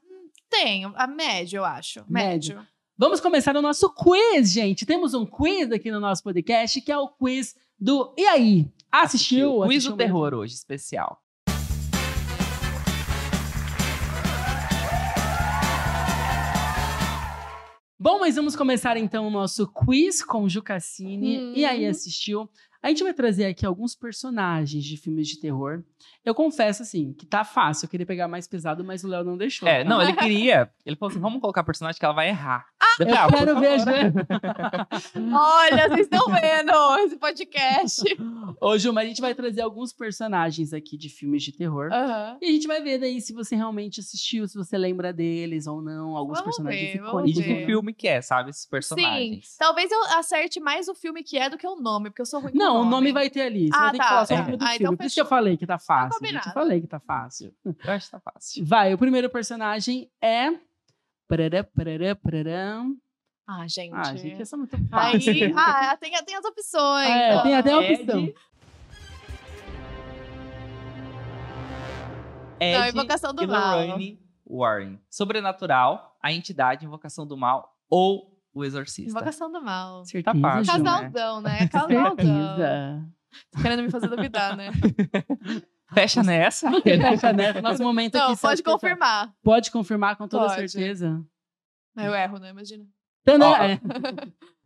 tenho. A média, eu acho. Médio. Médio. Vamos começar o nosso quiz, gente. Temos um quiz aqui no nosso podcast, que é o quiz do E aí? Assistiu? Quiz Assistiu do mesmo? terror hoje, especial. Bom, mas vamos começar então o nosso quiz com o Ju Cassini. Hum. E aí, assistiu? A gente vai trazer aqui alguns personagens de filmes de terror. Eu confesso, assim, que tá fácil. Eu queria pegar mais pesado, mas o Léo não deixou. É, tá? não, ele queria. Ele falou assim: vamos colocar personagem que ela vai errar. Eu "Ah, por quero ver, favor." Ju. Olha, vocês estão vendo esse podcast. Ô, Ju, mas a gente vai trazer alguns personagens aqui de filmes de terror. Aham. E a gente vai ver daí se você realmente assistiu, se você lembra deles ou não. Alguns Vamos personagens ver, icônicos. E de que filme que é, sabe? Esses Sim. personagens. Talvez eu acerte mais o filme que é do que o nome, porque eu sou ruim com Não, o nome. vai ter ali. Você Ah, vai ter que tá. falar só o É. nome do Ah, filme. então Por isso que eu falei que tá fácil. Gente. Eu combinado. falei que tá fácil. Eu acho que tá fácil. Vai, o primeiro personagem é. Parará, parará, parará. Ah, gente. Ah, gente, essa é muito fácil. Aí, ah, tem, tem as opções. É, ó. tem até uma Ed. opção. Ed Não, Invocação do e Mal. Warren. Sobrenatural, a entidade, Invocação do Mal ou o Exorcista. Invocação do mal. Certeza, fácil, Ju. né? Casalzão, né? Casalzão. Tá querendo me fazer duvidar, né? Fecha nessa. Fecha nessa. Nosso momento Não, aqui. pode confirmar. Pode confirmar com toda Pode. certeza. Eu erro, né? Imagina. Tadã!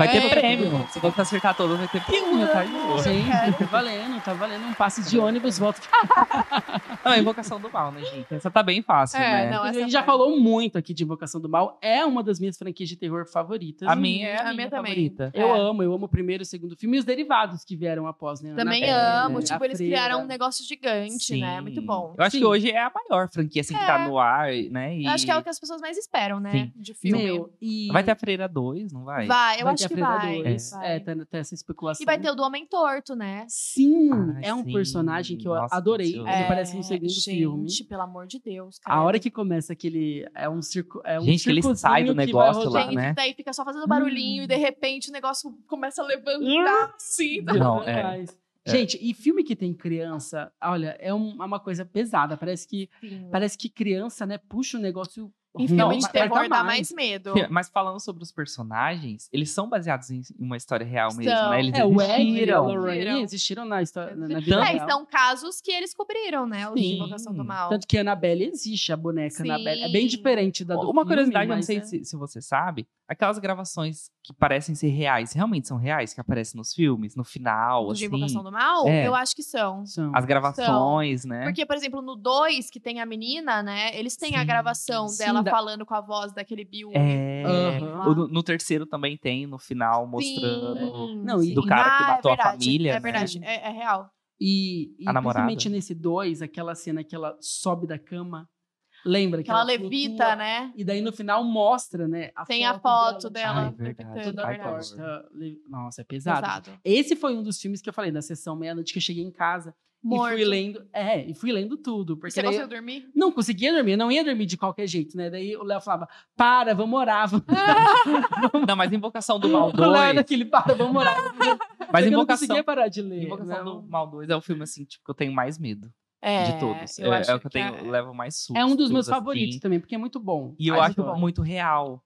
Ó, É. Vai ter É. prêmio. Se você acertar todas, vai ter prêmio, tá? de boa. Gente, tá valendo, tá valendo. Um passe de ônibus, volta. Não, é Invocação do Mal, né, gente? Essa tá bem fácil, É, né? não, a gente já vai. falou muito aqui de Invocação do Mal. É uma das minhas franquias de terror favoritas. A minha é a, minha, minha também. favorita. Eu É. amo, eu amo o primeiro e o segundo filme e os derivados que vieram após, né? Também Annabelle, amo. né? Tipo, A eles Freira. criaram um negócio gigante, Sim. né? Muito bom. Eu acho Sim. que hoje é a maior franquia, assim, que É. tá no ar, né? E Eu acho que é o que as pessoas mais esperam, né? Sim. De filme. Meu, e... Vai ter a Freira 2, não vai? Vai, eu vai acho a Freira vai. É, tá, tá essa especulação. E vai ter o do Homem Torto, né? Sim, Ah, é um sim. personagem que eu Nossa, adorei. Ele É, aparece no segundo gente, filme. pelo amor de Deus, A cara. hora que começa aquele. É um circo. É um Gente, que ele sai do que vai negócio lá, Gente, né? daí fica só fazendo barulhinho e de repente o negócio começa a levantar assim. tá? Não, é. É. Gente, e filme que tem criança, olha, é um- é uma coisa pesada. Parece que, parece que criança, né, puxa o negócio. Não, filme de terror dá mais medo. Mas falando sobre os personagens, eles são baseados em uma história real mesmo, São. né? Eles É, o Ed e a existiram. Lorraine Existiram. na, história, na, na vida É, e real. são casos que eles cobriram, né? Os de. Invocação do Mal. Tanto que a Annabelle existe, a boneca Sim. Annabelle. É bem diferente da do Uma filme, curiosidade, eu não sei é- se, se você sabe, aquelas gravações que parecem ser reais, realmente são reais, que aparecem nos filmes, no final, Os de assim. Invocação do Mal, É. eu acho que são. são. As gravações, né? Porque, por exemplo, no 2, que tem a menina, né? Eles têm a Sim. gravação Sim, dela da- falando com a voz daquele Bill. É. O- no, no terceiro também tem, no final, mostrando. Sim, Não, e- sim. do cara que Ah, é matou a verdade, família, É né? verdade, é, é real. E, e A principalmente nesse 2, aquela cena que ela sobe da cama. Lembra? Que ela flutua, levita, né? E daí no final mostra, né? A Tem a foto foto dela, dela. Ai, toda é Ai, torta. le- Nossa, é pesado. Pesado. Esse foi um dos filmes que eu falei, da sessão meia-noite, que eu cheguei em casa Morto. e fui lendo. É, e fui lendo tudo. Porque Você daí conseguiu dormir? não conseguia dormir, eu não ia dormir de qualquer jeito, né? Daí o Léo falava: para, vamos orar. Vamos... Não, mas Invocação do Mal O Léo 2. daquele, para, vamos orar. Mas eu não Invocação, conseguia parar de ler. Invocação não. do Mal 2 é o filme, assim, tipo, que eu tenho mais medo É, de todos. eu É, acho é o que eu tenho, é- levo mais susto. É um dos meus assim. favoritos também, porque é muito bom. E eu acho bom. muito real.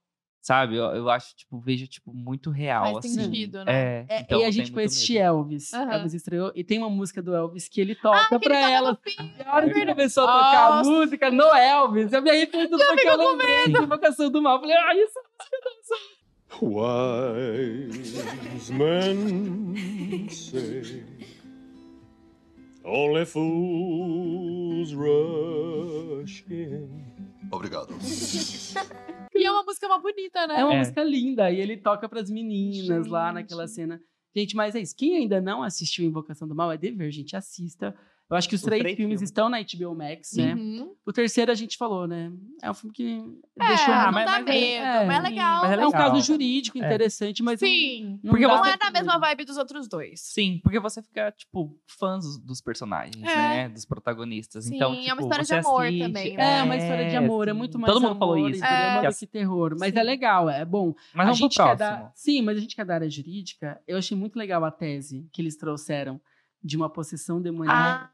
Sabe? Eu, eu acho, tipo, vejo, tipo, muito real, Faz assim. sentido, né? É, É, então e a gente foi assistir medo. Elvis. Aham. Elvis estreou. E tem uma música do Elvis que ele toca que ele pra toca no ela. E a hora que ele começou a tocar a música no Elvis, eu me arrependi tudo porque eu lembrei da invocação do mal. Eu Falei, ah, isso Wise men say Only fools rush in. Obrigado. E é uma música uma bonita, né? É uma É. música linda. E ele toca pras meninas lá Gente. naquela cena. Gente, mas é isso. Quem ainda não assistiu Invocação do Mal é dever, gente. Assista. Eu acho que os, Os três, três filmes, filmes. estão na HBO Max, né? Uhum. O terceiro a gente falou, né? É um filme que É, deixou... não mas- dá mas medo, é- mas é legal. mas é É um legal. caso jurídico É. interessante, mas... Sim. não Porque Não você- é na mesma vibe dos outros dois. Sim, porque você fica, tipo, fã dos, dos personagens, É. né? Dos protagonistas. Sim, então, é uma tipo, história de amor assiste, também, É, né? uma história de amor, é muito mais Todo mundo falou amor isso. e drama É. do que terror. Mas Sim. é legal, é bom. Mas a vamos gente que é próximo. da, sim, mas a gente que é da área jurídica, eu achei muito legal a tese que eles trouxeram de uma possessão demoníaca. Ah,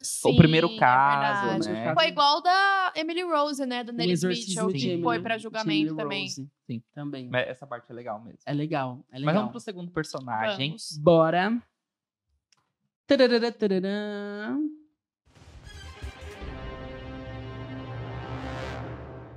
sim, o primeiro é caso, verdade. né? Foi igual da Emily Rose, né? Do o Nelly Mitchell, que Emily- foi pra julgamento também. Rose. Sim. Também. Mas essa parte é legal mesmo. É legal, é legal. Mas vamos pro segundo personagem. Vamos. Bora. Tararara.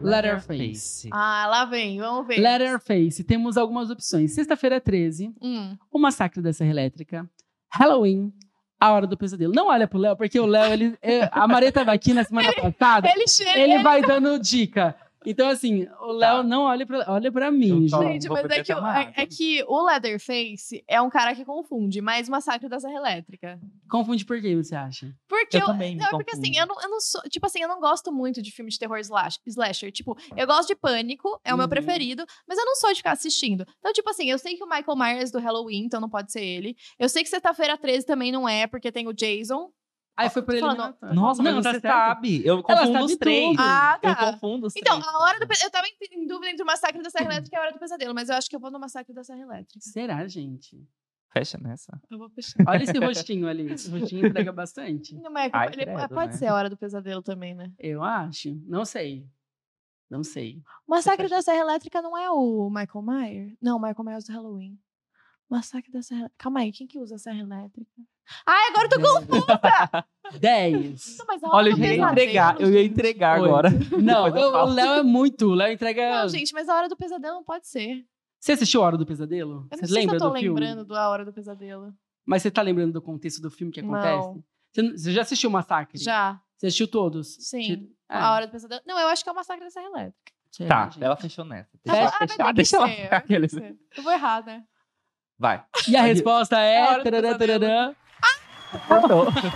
Letterface. Ah, lá vem, vamos ver. Letterface. Temos algumas opções. Sexta-feira 13, Hum. O Massacre da Serra Elétrica, Halloween, A Hora do Pesadelo. Não olha pro Léo, porque o Léo, ele, é, a Maria tava aqui na semana passada, Ele chega. ele vai dando dica. Então, assim, o Léo Tá. não olha pra, olha pra mim, gente. Mas é que, o- é, é que o Leatherface é um cara que confunde, mas Massacre da Serra Elétrica. Confunde por quê, você acha? Porque Eu eu, também me não, é porque assim, eu não, eu não sou, tipo assim, eu não gosto muito de filme de terror slash, slasher. Tipo, eu gosto de Pânico, é o meu Uhum. preferido, mas eu não sou de ficar assistindo. Então, tipo assim, eu sei que o Michael Myers do Halloween, então não pode ser ele. Eu sei que sexta-feira 13 também não é, porque tem o Jason. Aí foi pra ele. falando- Nossa, mas você sabe. Eu confundo sabe os três. tudo. Ah, tá. Eu confundo os Então, três. a hora do Eu tava em, dúvida entre o Massacre da Serra Elétrica e a Hora do Pesadelo, mas eu acho que eu vou no Massacre da Serra Elétrica. Será, gente? Fecha nessa. Eu vou fechar. Olha esse rostinho ali. Esse rostinho entrega bastante. Não, mas é Ai, ele- credo, pode né? ser a Hora do Pesadelo também, né? Eu acho. Não sei. Não sei. O Massacre da Serra Elétrica não é o Michael Myers? Não, o Michael Myers do Halloween. Massacre da Serra Calma aí, quem que usa a Serra Elétrica? Ai, agora eu tô com 10. Não, mas a hora Olha, eu ia entregar. Eu ia entregar Oi. agora. Não, eu o-. Léo é muito. O Léo entrega. Não, gente, mas a Hora do Pesadelo não pode ser. Você assistiu a Hora do Pesadelo? Eu Você não sei lembra se eu tô do filme? lembrando da Hora do Pesadelo. Mas você tá lembrando do contexto do filme que acontece? Não. Você, você já assistiu o Massacre? Já, Você assistiu todos? sim. É. A Hora do Pesadelo. Não, eu acho que é o Massacre da Serra Elétrica. Será, Tá, ela fechou nessa. Ah, Deixa ter fechar. Deixa ela ficar. ser. Eu vou errar, né? Vai. E a resposta É a é.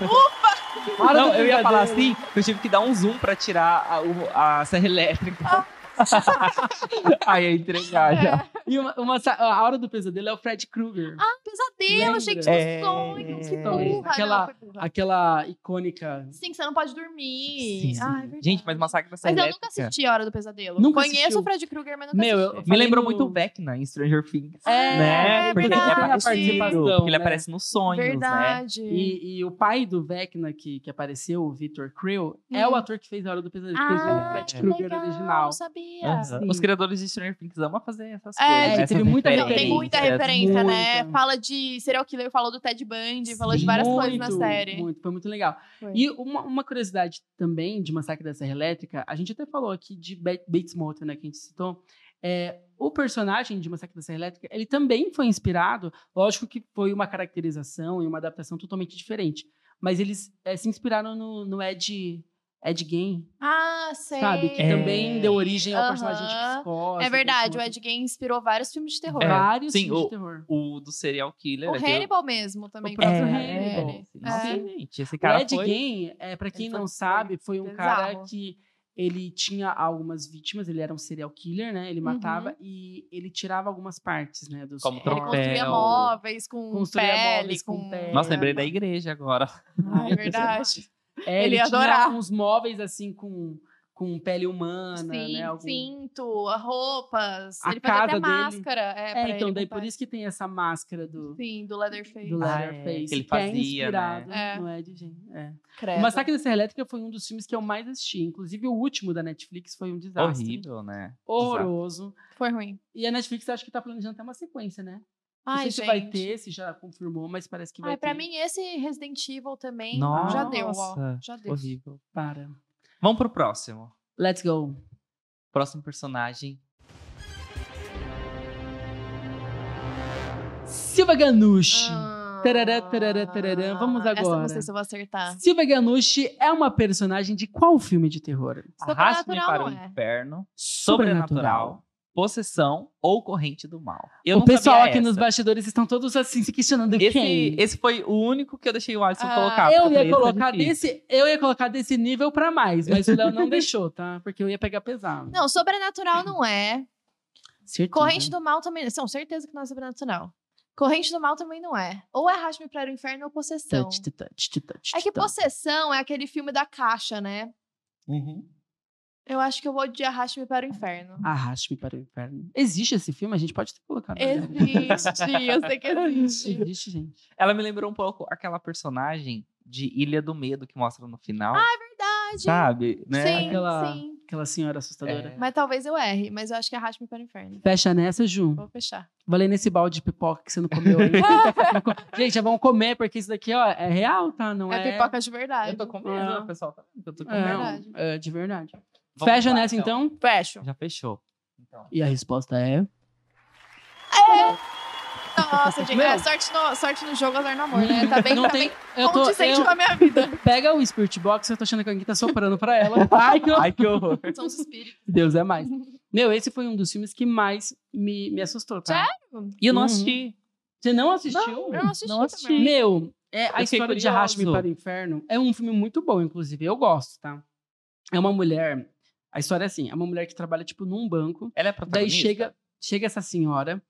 Ufa! Não, eu ia falar assim, que eu tive que dar um zoom pra tirar a, a serra elétrica. Aí ia entregar já. E uma, uma a Hora do Pesadelo é o Fred Krueger. Ah, pesadelo, achei que Lembra? tinha É, sonho. Que burra. Aquela- Não. Aquela icônica. Sim, que você não pode dormir. Sim, sim. Ah, é verdade. Gente, mas Massacre da Serra Mas eu nunca assisti a Hora do Pesadelo. Nunca Conheço assistiu? o Fred Krueger, mas nunca Meu, eu- assisti. Me lembrou no- muito o Vecna em Stranger Things. É, né? é Porque ele é verdade. participação, porque ele né? aparece nos sonhos, né? Verdade. E, e o pai do Vecna que, que apareceu, o Victor Creel, é Hum. o ator que fez a Hora do Pesadelo. que fez o Ah, Fred Krueger original. não sabia. Aham. Sim. Os criadores de Stranger Things amam fazer essas É, coisas. e essas teve muita Não, tem muita referência, né? Muita. Fala de serial killer, falou do Ted Bundy, falou de Sim, várias coisas na muito, série. Muito, foi muito legal. Foi. E uma, uma curiosidade também de Massacre da Serra Elétrica, a gente até falou aqui de Ba- Bates Motel, né, que a gente citou. É, o personagem de Massacre da Serra Elétrica, ele também foi inspirado, lógico que foi uma caracterização e uma adaptação totalmente diferente, mas eles é, se inspiraram no, no Ed, Ed Gein, Ah, sei. sabe? Que É. também deu origem ao personagem de psicose. É verdade, o Ed Gein inspirou vários filmes de terror. É. Vários Sim, filmes o- de terror. O do serial killer. O é Hannibal mesmo também. O próprio Hannibal. ele. É. gente, esse O cara Ed foi... Gein, é, para quem Ele não foi sabe, foi um cara que ele tinha algumas vítimas, ele era um serial killer, né? Ele matava Uhum. e ele tirava algumas partes, né? Dos Como Ele troféu. construía móveis com Construía pele, móveis com com... pele. Nossa, lembrei da igreja agora. Ah, é verdade. É, Ele ia tinha adorar. uns móveis assim com, com pele humana, Sim, né? Algum- cinto, roupas. A ele fazia até dele- máscara. É, É, então ele daí contar. por isso que tem essa máscara do, Sim, do Leatherface. do Ah, é, Leatherface, que ele é fazia, né? inspirado É. no Ed Gein. É. Credo. O Massacre da Serra Elétrica foi um dos filmes que eu mais assisti. Inclusive, o último da Netflix foi um desastre. Horrível, né? Horroroso. Foi ruim. E a Netflix acho que tá planejando até uma sequência, né? Não Ai, sei se gente. vai ter, se já confirmou, mas parece que vai Ai, ter. pra mim, esse Resident Evil também Nossa, já deu, ó. Já deu. Horrível. Para. Vamos pro próximo. Let's go. Próximo personagem. Silva Ganush. Ah, Tarará, tarará, tarará. Vamos Essa agora. não sei se eu vou acertar. Silvia Ganucci é uma personagem de qual filme de terror? Arraste-me Sobrenatural para o não é. inferno, sobrenatural, possessão ou corrente do mal. Eu o pessoal aqui nos essa. bastidores estão todos assim se questionando Esse, quem. esse foi o único que eu deixei o Alisson Ah, colocar. eu ia colocar difícil. desse, eu ia colocar desse nível pra mais, mas o Léo não deixou, tá? Porque eu ia pegar pesado. Não, sobrenatural não é. Certeza. Corrente do mal também. São certeza que não é sobrenatural. Corrente do mal também não é. Ou é Arraste-me para o Inferno ou Possessão. Touch, touch, touch, touch, É que. Possessão é aquele filme da caixa, né? Uhum. Eu acho que eu vou de Arraste-me para o Inferno. Arraste-me para o inferno. Existe esse filme? A gente pode ter colocado. né? Existe, eu sei que existe. Existe, gente. Ela me lembrou um pouco aquela personagem de Ilha do Medo que mostra no final. Verdade. sabe? Né? Sim, Aquela- sim. Aquela senhora assustadora. É. Mas talvez eu erre, mas eu acho que é Arraste-me para o Inferno. Fecha nessa, Ju. Vou fechar. Valei nesse balde de pipoca que você não comeu ainda. Gente, já vamos comer, porque isso daqui, ó, é real, tá? Não é. É pipoca de verdade. Eu tô comendo, Ah. pessoal tá eu tô É, comendo. verdade. é, de verdade. Vamos Fecha lá, nessa, então. Fecho. Já fechou. Então. E a resposta é. Nossa, gente. É, sorte, no, sorte no jogo, azar no amor, né? Tá bem, Não tá tem. bem Eu tô. eu- com a minha vida. Pega o Spirit Box, eu tô achando que alguém tá soprando pra ela. Ai, que horror. Ai, que horror. São os espíritos. Deus é mais. Meu, esse foi um dos filmes que mais me, me assustou, tá? Sério? E eu não Uhum. assisti. Você não assistiu? Eu não assisti, Não assisti. também. Meu, é, a história de curioso. Arraste-me para o Inferno é um filme muito bom, inclusive. Eu gosto, tá? É uma mulher. A história é assim: é uma mulher que trabalha, tipo, num banco. Ela é Daí protagonista? chega, chega essa senhora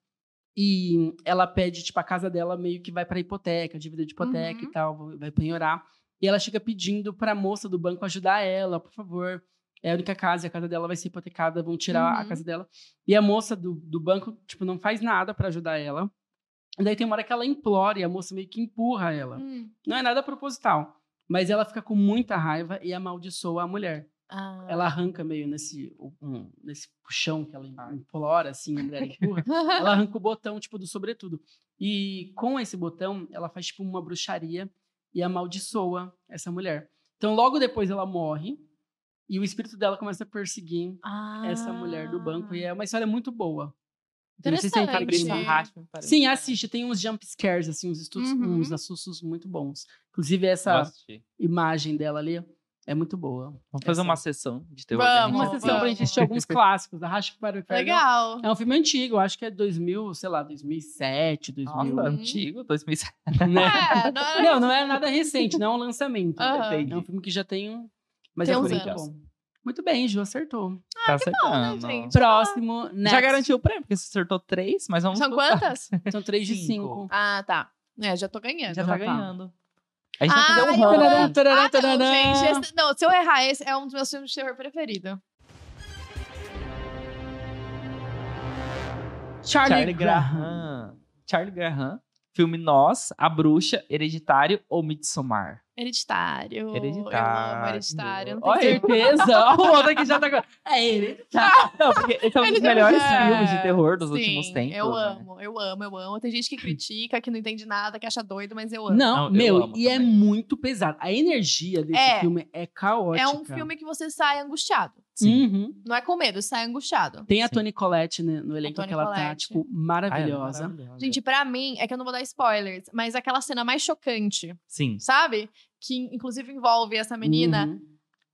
e ela pede, tipo, a casa dela meio que vai pra hipoteca, dívida de hipoteca Uhum. e tal, vai penhorar. E ela chega pedindo pra moça do banco ajudar ela, por favor. É a única casa, e a casa dela vai ser hipotecada, vão tirar a Uhum. casa dela. E a moça do, do banco, tipo, não faz nada pra ajudar ela. E daí tem uma hora que ela implora e a moça meio que empurra ela. Hum. Não é nada proposital. Mas ela fica com muita raiva e amaldiçoa a mulher Ah. ela arranca meio nesse, um- nesse puxão que ela implora, assim, a mulher empurra. ela arranca o botão, tipo, do sobretudo. E com esse botão, ela faz, tipo, uma bruxaria e amaldiçoa essa mulher. Então, logo depois ela morre e o espírito dela começa a perseguir essa mulher do banco. E é uma história muito boa. Eu não sei se tem Interessante. cabrinho. Sim. Assiste. Tem uns jump scares, assim, uns, estudos, Uhum. uns assustos muito bons. Inclusive, essa imagem dela ali é muito boa. Vamos fazer Essa- uma sessão de terror. Vamos, que Uma sessão pra gente assistir alguns clássicos. Arraste para o Inferno. Legal. É um filme antigo, eu acho que é 2000, sei lá, 2007, 2000. Nossa, Uhum. antigo, 2007. né? É, não, Não, não é nada recente, não é um lançamento. Aham. É um filme que já tem um. Mas Tem é uns muito anos. bom. Muito bem, Ju, acertou. tá né, acertando. gente? Próximo, next. Já garantiu o prêmio, porque você acertou três, mas vamos. São quantas? São três de Cinco. Ah, tá. É, já tô ganhando. Já Já tá tá. ganhando. A gente vai fazer um eu-. Tarará, tarará, Ah, não, gente. esse- não, se eu errar, esse é um dos meus filmes de terror preferido. Charlie, Charlie Graham. Graham. Charlie Graham. Filme Nós, A Bruxa, Hereditário ou Midsommar? Hereditário. Hereditário. Eu amo Hereditário. Olha. Certeza. o outro aqui já tá. com- É ele. Tá. Não, porque esse é um dos melhores é, filmes de terror dos sim, últimos tempos. Eu né? amo, eu amo, eu amo. Tem gente que critica, que não entende nada, que acha doido, mas eu amo. Não, Não, eu meu, amo e é também. muito pesado. A energia desse É. filme é caótica. É um filme que você sai angustiado. Sim. Uhum. Não é com medo, sai angustiado. Tem a Sim. Toni Collette né, no elenco, que ela tá, tipo, Ah, ela é maravilhosa. maravilhosa. Gente, pra mim, é que eu não vou dar spoilers, mas aquela cena mais chocante, Sim. sabe? Que inclusive envolve essa menina. Uhum.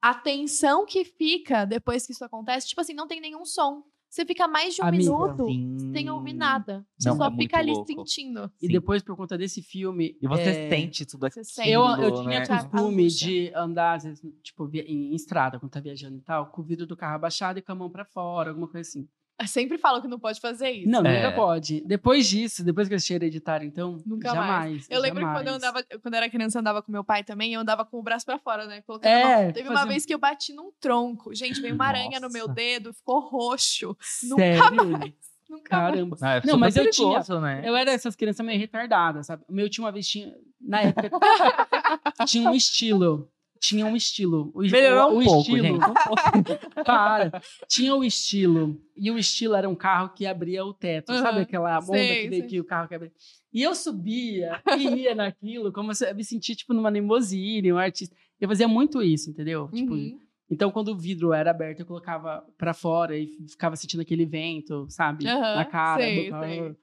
A tensão que fica depois que isso acontece, tipo assim, não tem nenhum som. Você fica mais de um Amiga. minuto Sim. sem ouvir nada. Você Não, só é fica ali louco. sentindo. E Sim. depois, por conta desse filme. E você é, sente tudo Você aquilo. sente. Eu, eu tinha né? Costume de andar, às vezes, tipo, em, em estrada, quando tá viajando e tal, com o vidro do carro abaixado e com a mão pra fora, alguma coisa assim. Sempre falo que não pode fazer isso. Não, É. nunca pode. Depois disso, depois que eu assisti Hereditário, então, Nunca jamais. Eu lembro que jamais. quando eu andava, quando eu era criança, eu andava com meu pai também, eu andava com o braço pra fora, né? Colocando É. Teve uma fazia- vez que eu bati num tronco. Gente, veio uma aranha no meu dedo, ficou roxo. Sério? Nunca mais. Nunca mais. Caramba. Ah, é Não, mas eu tinha- Né? Eu era essas crianças meio retardadas, sabe? O meu tinha uma vez, tinha, na época, tinha um estilo. Tinha um estilo. O, Melhorou o, um o pouco, estilo, gente. Um. Para. Tinha o estilo. E o estilo era um carro que abria o teto. Sabe Aham. aquela onda Sei, que veio que o carro que abria? E eu subia e ia naquilo, como se eu me sentia, tipo, numa limousine, um artista. Eu fazia muito isso, entendeu? Tipo, Uhum. então, quando o vidro era aberto, eu colocava pra fora e ficava sentindo aquele vento, sabe? Aham, Na cara sei, do carro. sei.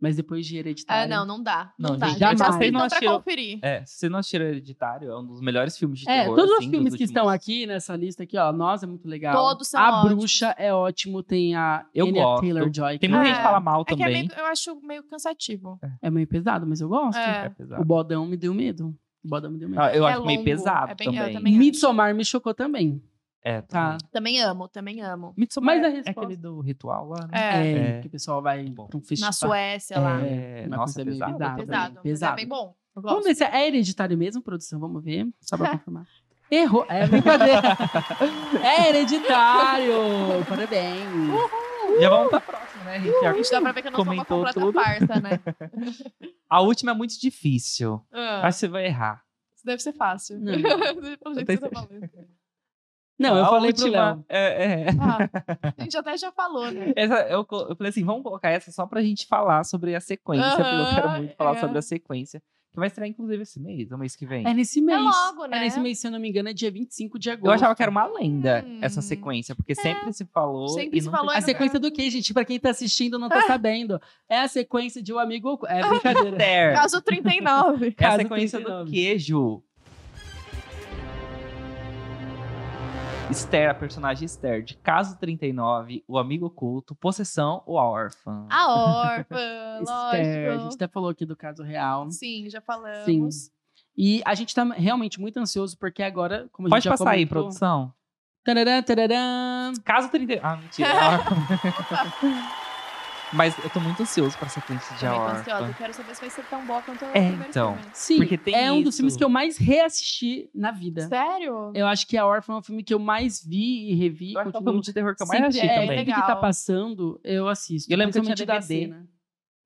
Mas depois de Ah, Hereditário. não, não dá. Não, Não, dá. gente, jamais. Vocês não assistiram- conferir. É, se você não assistiu Hereditário, é um dos melhores filmes de É, terror. todos os assim, filmes dos que estão últimos- aqui nessa lista aqui, ó, Nós é muito legal. Todos são A ótimos. Bruxa é ótimo, tem a Eu Anya gosto. Taylor-Joy. Tem que muita É, gente que fala mal É que é também. meio, eu acho meio cansativo. É meio pesado, mas eu gosto. É. É pesado. O Bodão me deu medo. O Bodão me deu medo. Ah, eu É acho meio longo, pesado é bem- também. também. Midsommar me chocou também. É, Tá. também. Amo, também amo. Midsommar Mas a é resposta- aquele do ritual lá, né? É. É, É. que o pessoal vai Bom. pra um festival. Na Suécia lá. É, uma nossa, meio pesado. Pesado. também. Mas Pesado. é bem bom. Vamos ver se é hereditário mesmo, produção. Vamos ver. Só pra confirmar. Errou. É brincadeira. é hereditário. Parabéns. Já vamos pra próxima, né? Gente A gente dá pra ver que eu não sou uma comentou completa farsa, né? A última é muito difícil. Ah, Acho que você vai errar. isso deve ser fácil. Não. Pelo jeito que você tá falando. Não, eu a falei pro última, Léo. É, é. Ah, a gente até já falou, né? Essa, eu, eu falei assim, vamos colocar essa só pra gente falar sobre a sequência, porque eu quero muito falar é. sobre a sequência. Que vai estrear, inclusive, esse mês, o mês que vem. É nesse mês. logo, né? É nesse mês, se eu não me engano, é dia 25 de agosto. Eu achava que era uma lenda Hum. essa sequência, porque sempre se falou. Sempre e se falou, A sequência do quê, gente? Pra quem tá assistindo não tá sabendo. É a sequência de um amigo. É brincadeira. Caso 39. É a Caso sequência 39. do queijo. Esther, a personagem Esther, de Caso 39, O Amigo Oculto, Possessão ou A Órfã. A órfã, Esther, a lógico. gente até falou aqui do caso real. Sim, já falamos. Sim. E a gente tá realmente muito ansioso, porque agora, como a Pode gente já passar aí, comentou- produção. Tararã, tararã. Caso 39. Ah, mentira. Mas eu tô muito ansioso pra sequência de A ansiosa. Eu quero saber se vai ser tão boa quanto o É, primeiro então. filme. Sim, Porque tem é um dos isso. filmes que eu mais reassisti na vida. Sério? Eu acho que A Órfã é um filme que eu mais vi e revi. Eu acho que é o continuo- filme de terror que eu mais sempre- assisti é, também. Sempre que tá passando, eu assisto. Eu lembro que eu tinha DVD. cena.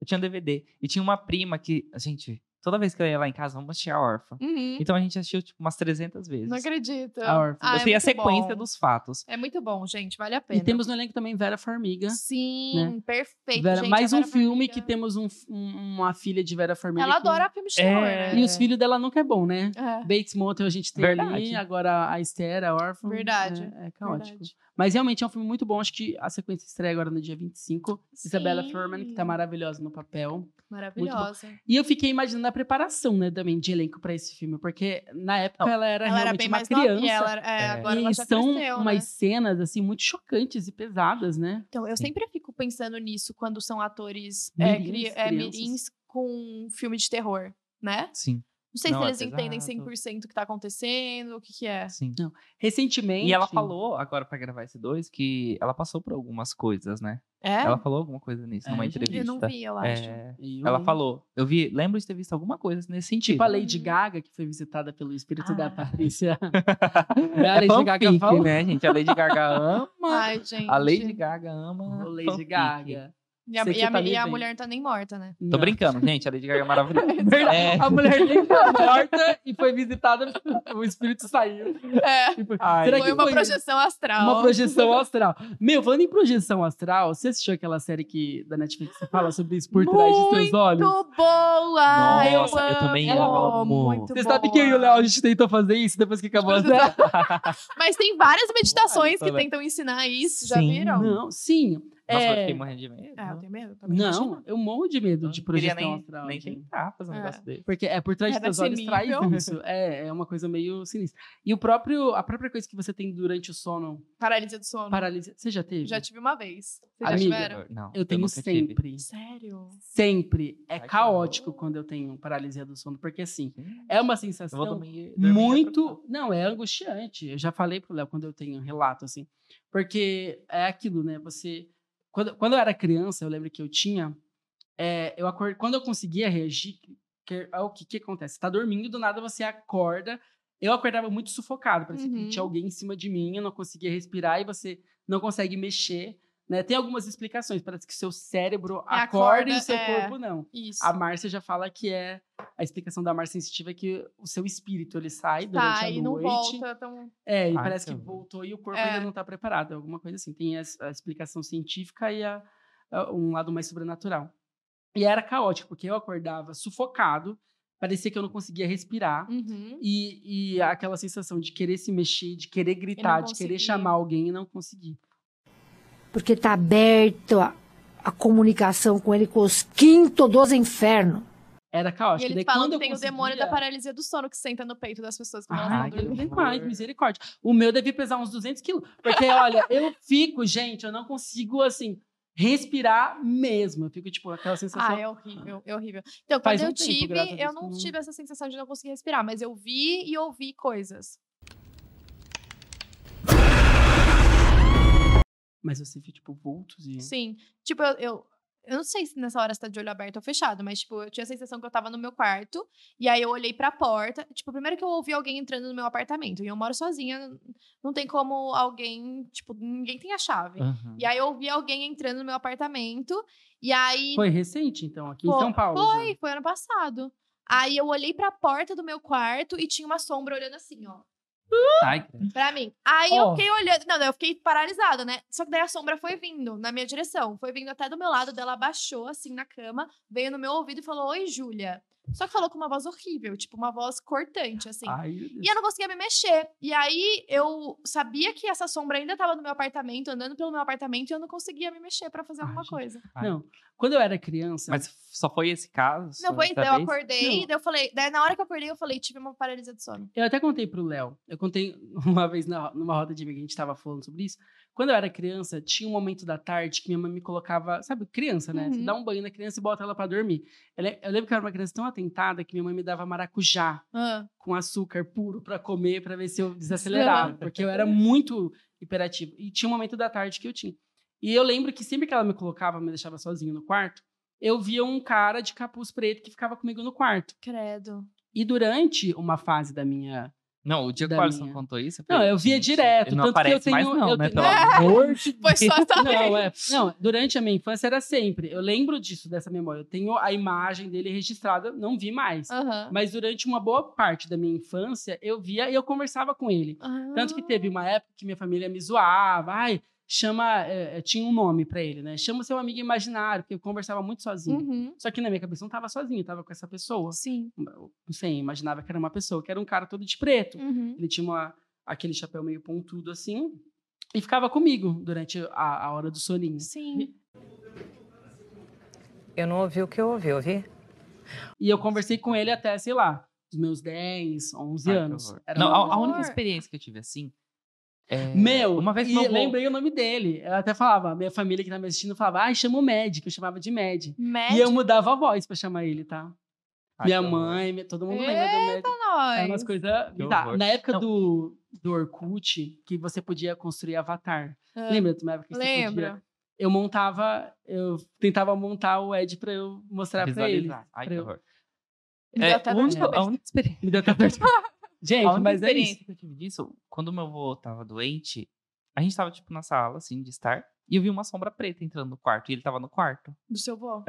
Eu tinha DVD. E tinha uma prima que, gente, toda vez que eu ia lá em casa, vamos assistir A Órfã. Uhum. Então a gente assistiu, tipo, umas 300 vezes. Não acredito. A órfã. Ah, eu é sei a sequência bom. dos fatos. É muito bom, gente. Vale a pena. E temos no elenco também Vera Farmiga. Sim, perfeito. Vera- gente, mais um Vera filme Farmiga. que temos um- um- uma filha de Vera Farmiga. Ela que- adora filme de terror, É. né? E os filhos dela nunca é bom, né? É. Bates Motel a gente tem Verdade. ali, agora a Esther, a órfã. Verdade, É, é caótico. Verdade. Mas realmente é um filme muito bom. Acho que a sequência estreia agora no dia 25. Isabella Sim. Furman, que tá maravilhosa no papel. Maravilhosa. E eu fiquei imaginando a preparação, né, também, de elenco pra esse filme. Porque na época Não, ela era Ela era realmente bem uma mais criança. novinha. Ela, é, É. Agora e ela já são cresceu, umas né? cenas, assim, muito chocantes e pesadas, né? Então, eu sempre fico pensando nisso quando são atores é, Mirins, cri- é, mirins com filme de terror, né? Sim, Não sei Não, se é eles entendem pesado. 100% o que tá acontecendo, o que que é. sim. Recentemente. E ela falou, agora pra gravar esse dois, que ela passou por algumas coisas, né? É? Ela falou alguma coisa nisso, É, numa entrevista. Eu não vi, eu acho. É, E ela o- falou. Eu vi, lembro de ter visto alguma coisa nesse sentido. Tipo a Lady Gaga, que foi visitada pelo espírito da Ah. Patrícia. é a Lady Gaga fanfic, falou. né, gente? A Lady Gaga ama. Ai, gente. a Lady Gaga ama. Ô, Lady fanfic. Gaga. E a, que e a- tá e a mulher não tá nem morta, né? Tô Não. brincando, gente. A Lady Gaga é maravilhosa. Verdade. É. A mulher nem tá morta e foi visitada, o espírito saiu. É. Tipo, Ai, será Foi que uma foi projeção astral. uma projeção astral? Meu, falando em projeção astral, você assistiu aquela série que, da Netflix que fala sobre isso por trás de seus olhos? Muito boa! Nossa, eu amo, também amo. Muito Você boa. sabe que eu e o Léo a gente tentou fazer isso depois que acabou a série? Mas tem várias meditações que Várias, né? tentam ensinar isso, já Sim. viram? Não, sim. Nossa, eu é... fiquei morrendo de medo. É, eu tenho medo. também, Não, imagina. eu morro de medo Eu de projeção nem, astral. nem gente. tentar fazer um É. negócio desse. Porque é por trás É desse olhos traz isso. É, é uma coisa meio sinistra. E o próprio, a própria coisa que você tem durante o sono, Paralisia do sono. paralisia. Você já teve? Já tive uma vez. Vocês Amiga, já tiveram? Não, Eu tenho tive. sempre. Sério? Sempre. É Ai, caótico quando eu tenho paralisia do sono. Porque assim, Sim. é uma Eu sensação dormir, dormir muito. Não, é angustiante. Eu já falei pro Léo quando eu tenho um relato, assim. Porque é aquilo, né? Você. Quando, quando eu era criança, eu lembro que eu tinha. é, eu acord... Quando eu conseguia reagir, que, é o que, que acontece? Você tá dormindo, do nada você acorda. Eu acordava muito sufocado, parecia que Uhum. tinha alguém em cima de mim, eu não conseguia respirar e você não consegue mexer. Né? Tem algumas explicações, parece que seu cérebro É, acorda, e acorda, o seu é. corpo não. Isso. A Márcia já fala que é a explicação da Márcia sensitiva é que o seu espírito ele sai durante tá, a e não noite. volta tão. É, e Ai, parece que que voltou e o corpo É. ainda não tá preparado, alguma coisa assim. Tem a, a explicação científica e a- a- um lado mais sobrenatural. E era caótico, porque eu acordava sufocado, parecia que eu não conseguia respirar. Uhum. E, e aquela sensação de querer se mexer, de querer gritar, de querer chamar alguém e não conseguir. Porque tá aberto, ó. a comunicação com ele com os quinto dos infernos. Era E caótico. eles Daí, falam quando que tem o demônio da conseguia- paralisia do sono que senta no peito das pessoas quando elas Ai, estão que dormindo. demais, misericórdia. O meu devia pesar uns 200 quilos. Porque, olha, eu fico, gente, eu não consigo, assim, respirar mesmo. Eu fico, tipo, aquela sensação. Ah, é horrível, é horrível. Então, Faz quando um eu tempo, tive, a não eu não- tive essa sensação de não conseguir respirar, mas eu vi e ouvi coisas. Mas você viu, tipo, vultos e. Sim. Tipo, eu, eu, eu não sei se nessa hora você tá de olho aberto ou fechado, mas, tipo, eu tinha a sensação que eu tava no meu quarto, e aí eu olhei pra porta. Tipo, primeiro que eu ouvi alguém entrando no meu apartamento, e eu moro sozinha, não tem como alguém, tipo, ninguém tem a chave. Aham. E aí eu ouvi alguém entrando no meu apartamento, e aí. Foi recente, então, aqui em Fo- São Paulo. Foi, já. foi ano passado. Aí eu olhei pra porta do meu quarto e tinha uma sombra olhando assim, ó. Ai. Pra mim. Aí eu fiquei olhando. Não, eu fiquei paralisada, né? Só que daí a sombra foi vindo na minha direção. Foi vindo até do meu lado, dela abaixou assim na cama, veio no meu ouvido e falou: Oi, Júlia. Só que falou com uma voz horrível, tipo, uma voz cortante, assim. Ai, meu Deus. E eu não conseguia me mexer. E aí eu sabia que essa sombra ainda tava no meu apartamento, andando pelo meu apartamento, e eu não conseguia me mexer pra fazer Ai, alguma gente. coisa. Não, quando eu era criança. Mas só foi esse caso? Não, essa daí eu acordei, Não. daí eu falei, daí na hora que eu acordei, eu falei, tive uma paralisia do sono. Eu até contei pro Léo. Eu contei uma vez na, numa roda de amiga, a gente tava falando sobre isso. Quando eu era criança, tinha um momento da tarde que minha mãe me colocava, sabe, criança, né? Você Uhum. dá um banho na criança e bota ela pra dormir. Eu, le- eu lembro que eu era uma criança tão atentada que minha mãe me dava maracujá com açúcar puro pra comer, pra ver se eu desacelerava, porque eu era muito hiperativo. E tinha um momento da tarde que eu tinha. E eu lembro que sempre que ela me colocava, me deixava sozinho no quarto, eu via um cara de capuz preto que ficava comigo no quarto. Credo. E durante uma fase da minha Não, o dia que o Alisson minha. contou isso. Não, eu via gente, direto. Ele não tanto que eu aparece tenho, mais, não, eu né? tenho- Pelo amor de Foi só vez. Não, é. Não, durante a minha infância era sempre. Eu lembro disso, dessa memória. Eu tenho a imagem dele registrada, não vi mais. Aham. Mas durante uma boa parte da minha infância, eu via e eu conversava com ele. Tanto que teve uma época que minha família me zoava. Ai, chama. é, tinha um nome pra ele, né? Chama seu amigo imaginário, porque eu conversava muito sozinho. Uhum. Só que na minha cabeça eu não tava sozinho, eu tava com essa pessoa. Sim. Eu, Não sei, imaginava que era uma pessoa, que era um cara todo de preto. Uhum. Ele tinha uma- aquele chapéu meio pontudo assim. E ficava comigo durante a, a hora do soninho. Sim. Eu não ouvi o que eu ouvi, ouvi? E eu conversei com ele até, sei lá, os meus 10, 11 Ai, anos. Era Não, a, a única experiência que eu tive assim. É- Meu, uma vez e meu avô- lembrei o nome dele. Eu até falava, minha família que tá me assistindo falava, ai, chama o médico, eu chamava de Med. Médico. E eu mudava a voz pra chamar ele, tá? Ai, minha que mãe, minha- todo mundo lembra do médico. nós. Era umas coisas Que horror. Na época Não. do, do Orkut, que você podia construir avatar. Ah, Lembra de uma época que você podia eu montava, eu tentava montar o Ed pra eu mostrar pra ele. Visualizar. Ai, pra que eu- horror. Me É, deu até a única experiência. Me deu até Gente, mas é experiência isso. que eu tive disso, quando meu avô tava doente, a gente tava, tipo, na sala, assim, de estar, e eu vi uma sombra preta entrando no quarto, e ele tava no quarto. Do seu vô.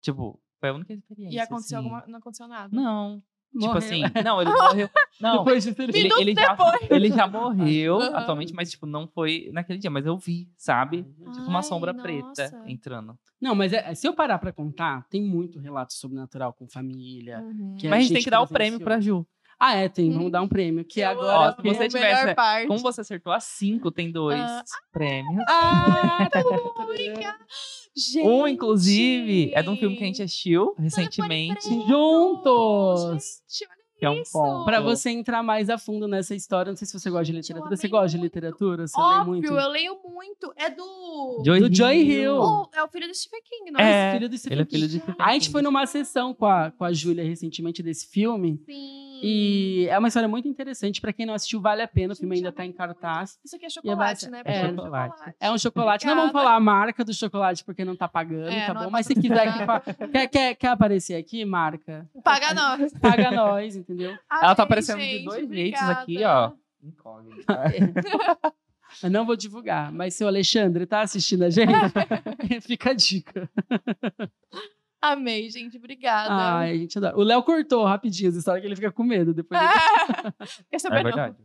Tipo, foi a única experiência. E aconteceu assim. alguma. Não aconteceu nada. Não. Tipo Morreu. assim, não, ele morreu. Não, Depois disso, ele... ele, ele já, ele já morreu Aham. atualmente, mas, tipo, não foi naquele dia, mas eu vi, sabe? Tipo, uma Ai, sombra nossa. preta entrando. Não, mas é- se eu parar pra contar, tem muito relato sobrenatural com família. Uhum. mas a gente tem que dar o prêmio pra Ju. Ah, é, tem. Hum. Vamos dar um prêmio. Que Eu agora. Ó, se você a tivesse- melhor parte. Como você acertou as cinco, tem dois Ah. prêmios. Ah! Gente! Um, inclusive, é de um filme que a gente assistiu recentemente. Juntos! Gente, olha Que é um isso. ponto. Pra você entrar mais a fundo nessa história, não sei se você gosta de literatura. Você gosta de muito. literatura? Você lê muito? Óbvio, eu leio muito. É do. Joy Do Joy Hill. O- é o filho do Stephen King, não É, filho do ele Stephen é filho King. de Stephen A gente King. foi numa sessão com a, com a Júlia recentemente desse filme. Sim. E é uma história muito interessante. Pra quem não assistiu, vale a pena. O filme ainda tá em cartaz. Isso aqui é é chocolate, base- né? é, Porque chocolate. É um chocolate. Não vamos Obrigada. falar a marca do chocolate porque não tá pagando, É, tá não é bom? Mas se quiser que fa- quer, quer, quer aparecer aqui, marca. Paga nós. Paga nós, entendeu? Ela tá aparecendo de gente, dois jeitos obrigada. aqui, ó. Incógnito. Eu não vou divulgar. Mas se o Alexandre tá assistindo a gente, fica a dica. Amei, gente. Obrigada. Ai, a gente adora. O Léo cortou rapidinho as histórias que ele fica com medo. Depois ele- Quer saber É não? verdade.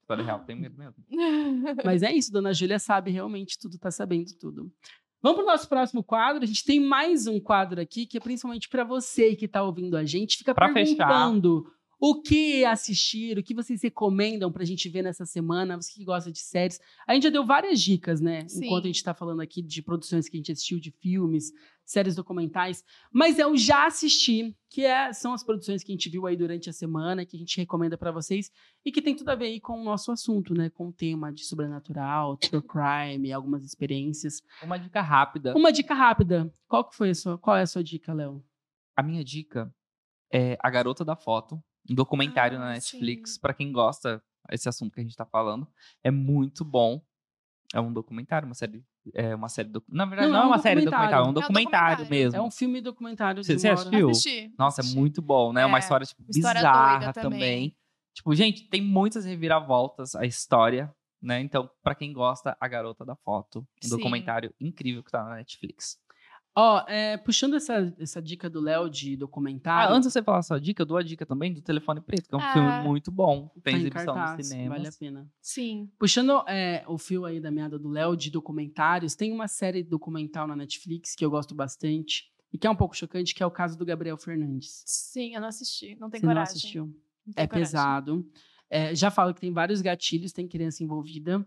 História real, tem medo mesmo. Mas é isso, Dona Júlia sabe realmente tudo, tá sabendo tudo. Vamos pro nosso próximo quadro. A gente tem mais um quadro aqui que é principalmente para você que tá ouvindo a gente. Fica Pra fechar. perguntando o que assistir, o que vocês recomendam pra gente ver nessa semana, você que gosta de séries. A gente já deu várias dicas, né? Sim. Enquanto a gente tá falando aqui de produções que a gente assistiu, de filmes, séries documentais. Mas o já assisti, que é- são as produções que a gente viu aí durante a semana, que a gente recomenda pra vocês e que tem tudo a ver aí com o nosso assunto, né? Com o tema de sobrenatural, true crime, algumas experiências. Uma dica rápida. Uma dica rápida. Qual que foi a sua, qual é a sua dica, Léo? A minha dica é A Garota da Foto, um documentário Ah, na Netflix, pra quem gosta esse assunto que a gente tá falando. É muito bom. É um documentário, uma série, é uma série, docu- na verdade Não, não, é é um uma série documentário, é um documentário. É um documentário. mesmo. É um filme documentário de Você- uma assistiu? Assisti. Nossa, é assisti. muito bom, né? Uma É, história tipo, história bizarra também. também. Tipo, gente, tem muitas reviravoltas a história, né? Então, pra quem gosta, A Garota da Foto, um Sim. documentário incrível que tá na Netflix. Ó, é, puxando essa, essa dica do Léo de Ah, documentário. antes de você falar a sua dica, eu dou a dica também do Telefone Preto, que é um Ah. filme muito bom. Tem tá em exibição cartaz, nos cinemas. Vale a pena. Sim. Puxando é, o fio aí da meada do Léo de documentários, tem uma série documental na Netflix que eu gosto bastante e que é um pouco chocante, que é o caso do Gabriel Fernandes. Sim, eu não assisti. Não tem Você não coragem. assistiu? Não É coragem. pesado. É, já falo que tem vários gatilhos, tem criança envolvida,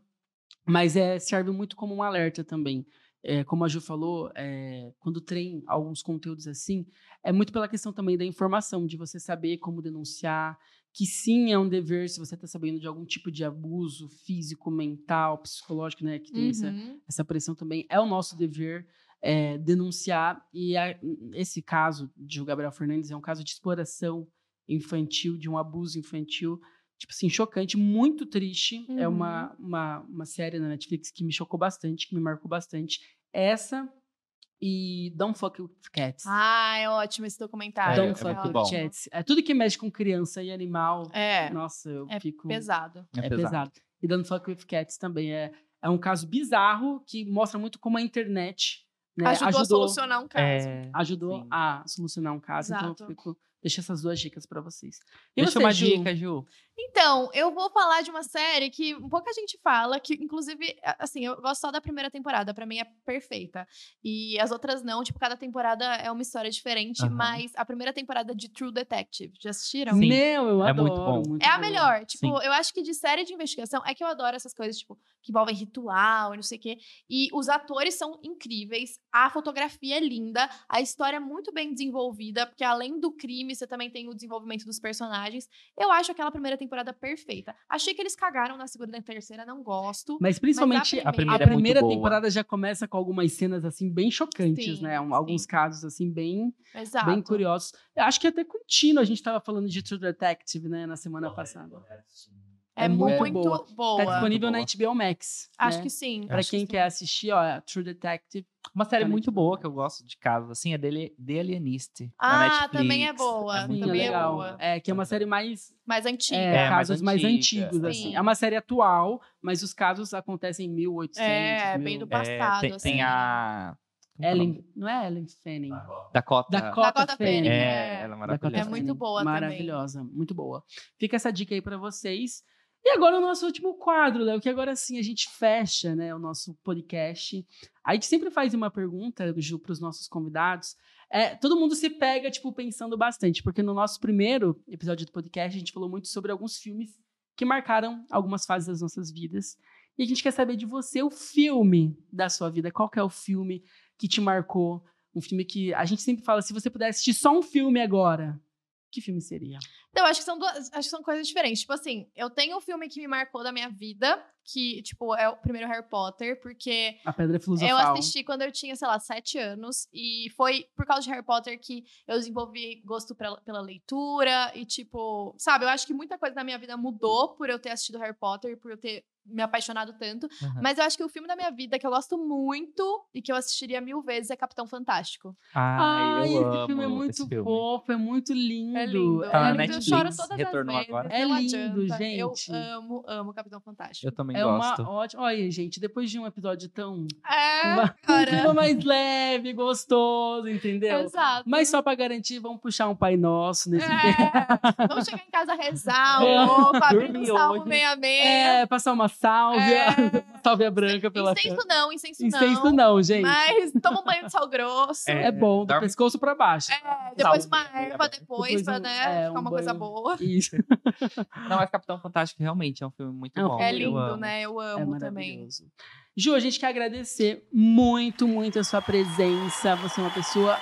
mas é, serve muito como um alerta também. É, como a Ju falou, é, quando tem alguns conteúdos assim, é muito pela questão também da informação, de você saber como denunciar, que sim é um dever se você está sabendo de algum tipo de abuso físico, mental, psicológico, né? Que tem essa, Uhum. essa pressão também. É o nosso dever é, denunciar. E a- esse caso de Gabriel Fernandes é um caso de exploração infantil, de um abuso infantil, tipo assim, chocante, muito triste. É uma, uma, uma série na Netflix que me chocou bastante, que me marcou bastante. Essa e Don't Fuck With Cats. Ah, é ótimo esse documentário. Don't é Fuck muito With bom. Cats. É tudo que mexe com criança e animal. É, Nossa, eu é fico... pesado. É, pesado. E Don't Fuck With Cats também é, é um caso bizarro que mostra muito como a internet né, ajudou, a solucionar um caso. É, ajudou sim. a solucionar um caso. Então, Exato. eu fico, deixo essas duas dicas pra vocês. E Deixa você, uma Ju? dica, Ju. Então, eu vou falar de uma série que pouca gente fala, que inclusive, assim, eu gosto só da primeira temporada, pra mim é perfeita. E as outras não, tipo, cada temporada é uma história diferente, Aham. mas a primeira temporada de True Detective, já assistiram? Sim. Meu, eu É adoro. muito bom. muito É a boa. melhor. Tipo, Sim. eu acho que de série de investigação é que eu adoro essas coisas, tipo, que envolvem ritual e não sei o quê. E os atores são incríveis, a fotografia é linda, a história é muito bem desenvolvida, porque além do crime, você também tem o desenvolvimento dos personagens. Eu acho aquela primeira temporada perfeita. Achei que eles cagaram na segunda e na terceira, não gosto. Mas principalmente a a primeira primeira, é muito boa. temporada já começa com algumas cenas assim bem chocantes, Sim, né? Um- Alguns sim. casos assim bem, Exato. bem curiosos. Eu acho que até contínuo a gente tava falando de True Detective, né, na semana passada. É, é muito muito, boa. boa. Tá disponível boa. na HBO Max. Acho né? que sim. Pra acho quem que quer assistir, ó, True Detective. Uma série Tá muito boa que eu gosto de casa, assim, é dele, The Alienist. Ah, também é boa, muito Sim, também é legal. boa. É, que é uma série mais Mais antiga. é, É, mais casos mais antiga. antigos, assim. Sim. É uma série atual, mas os casos acontecem em 1800. É, mil- bem do É, passado, tem, assim. tem a. é? Ellen, não é Ellen Fanning. Dakota. Dakota, Dakota Fanning. É, é. ela é Dakota maravilhosa. É muito Fanning. boa também. Maravilhosa, muito boa. Fica essa dica aí pra vocês. E agora o nosso último quadro, Léo, que agora sim a gente fecha, né, o nosso podcast. A gente sempre faz uma pergunta, Ju, pros nossos convidados. É, todo mundo se pega, tipo, pensando bastante, porque no nosso primeiro episódio do podcast a gente falou muito sobre alguns filmes que marcaram algumas fases das nossas vidas. E a gente quer saber de você o filme da sua vida. Qual é o filme que te marcou? Um filme que a gente sempre fala, se você pudesse assistir só um filme agora, que filme seria? Então, acho que são duas, acho que são coisas diferentes. Tipo assim, eu tenho um filme que me marcou da minha vida, que, tipo, é o primeiro Harry Potter, porque A Pedra Filosofal. eu assisti quando eu tinha, sei lá, sete anos. E foi por causa de Harry Potter que eu desenvolvi gosto pela, pela leitura. E, tipo, sabe, eu acho que muita coisa na minha vida mudou por eu ter assistido Harry Potter, por eu ter me apaixonado tanto. Aham. Mas eu acho que o filme da minha vida que eu gosto muito e que eu assistiria mil vezes é Capitão Fantástico. Ai, Ai, eu esse amo filme é muito filme. fofo, é muito lindo. É lindo. Tá na é. Netflix, eu choro todas retornou as vezes. agora. É não lindo, adianta. gente. Eu amo, amo Capitão Fantástico. Eu também É gosto. uma ótima. Olha, gente, depois de um episódio tão. É, uma- um cara. mais leve, gostoso, entendeu? Exato. Mas só pra garantir, vamos puxar um Pai Nosso nesse É, vamos chegar em casa rezar um É. pouco, abrir o Salmo. 66. É, passar uma sálvia, É. uma sálvia branca pela Incenso não, incenso, Incenso não. não, gente. Mas toma um banho de sal grosso. É, bom, do pescoço pra baixo. É, depois Sal. uma erva depois, Depois pra né, é, ficar um uma coisa banho. boa. Isso. Não, mas Capitão Fantástico realmente é um filme muito É bom. É eu lindo, amo. né? Eu É amo também. maravilhoso. Ju, a gente quer agradecer muito, muito a sua presença. Você é uma pessoa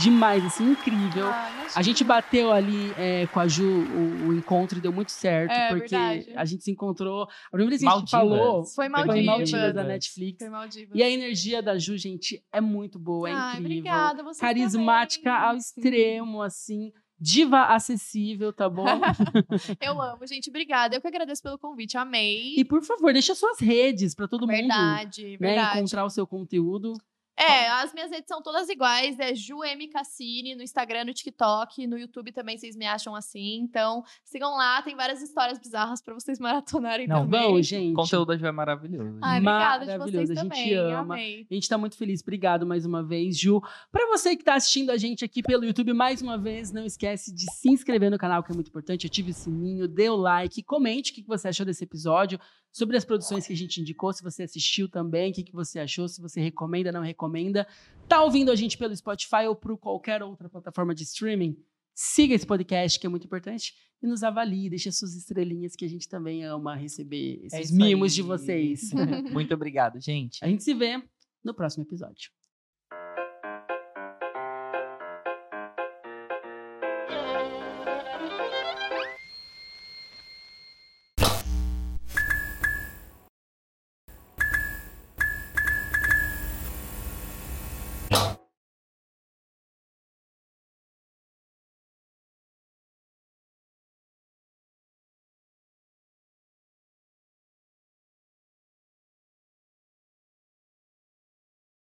demais, assim, incrível. Ah, A gente bateu ali é, com a Ju o, o encontro e deu muito certo, É, porque verdade. a gente se encontrou. A primeira vez que a gente Maldivas. falou Foi foi em Maldivas. Maldivas da Netflix. Foi Maldivas. E a energia da Ju, gente, é muito boa, é Ai, incrível. obrigada, vocês Carismática também. ao extremo, assim. Diva acessível, tá bom? Eu amo, gente. Obrigada. Eu que agradeço pelo convite. Amei. e por favor, deixa suas redes pra todo mundo verdade, né, verdade. encontrar o seu conteúdo. É, as minhas redes são todas iguais. É Ju M. Cassini no Instagram, no TikTok, no YouTube também vocês me acham assim. Então, sigam lá, tem várias histórias bizarras pra vocês maratonarem Não, também. Bom, gente. O conteúdo da Ju é maravilhoso. Ai, obrigada de Maravilhoso, vocês a gente também. ama. Amei. A gente tá muito feliz. Obrigado mais uma vez, Ju. Pra você que tá assistindo a gente aqui pelo YouTube, mais uma vez, não esquece de se inscrever no canal, que é muito importante. Ative o sininho, dê o like, comente o que que você achou desse episódio, sobre as produções que a gente indicou, se você assistiu também, o que que você achou, se você recomenda, não recomenda. Tá ouvindo a gente pelo Spotify ou por qualquer outra plataforma de streaming? Siga esse podcast, que é muito importante, e nos avalie, deixe suas estrelinhas, que a gente também ama receber É esses isso mimos aí. de vocês. Muito obrigado, gente. A gente se vê no próximo episódio.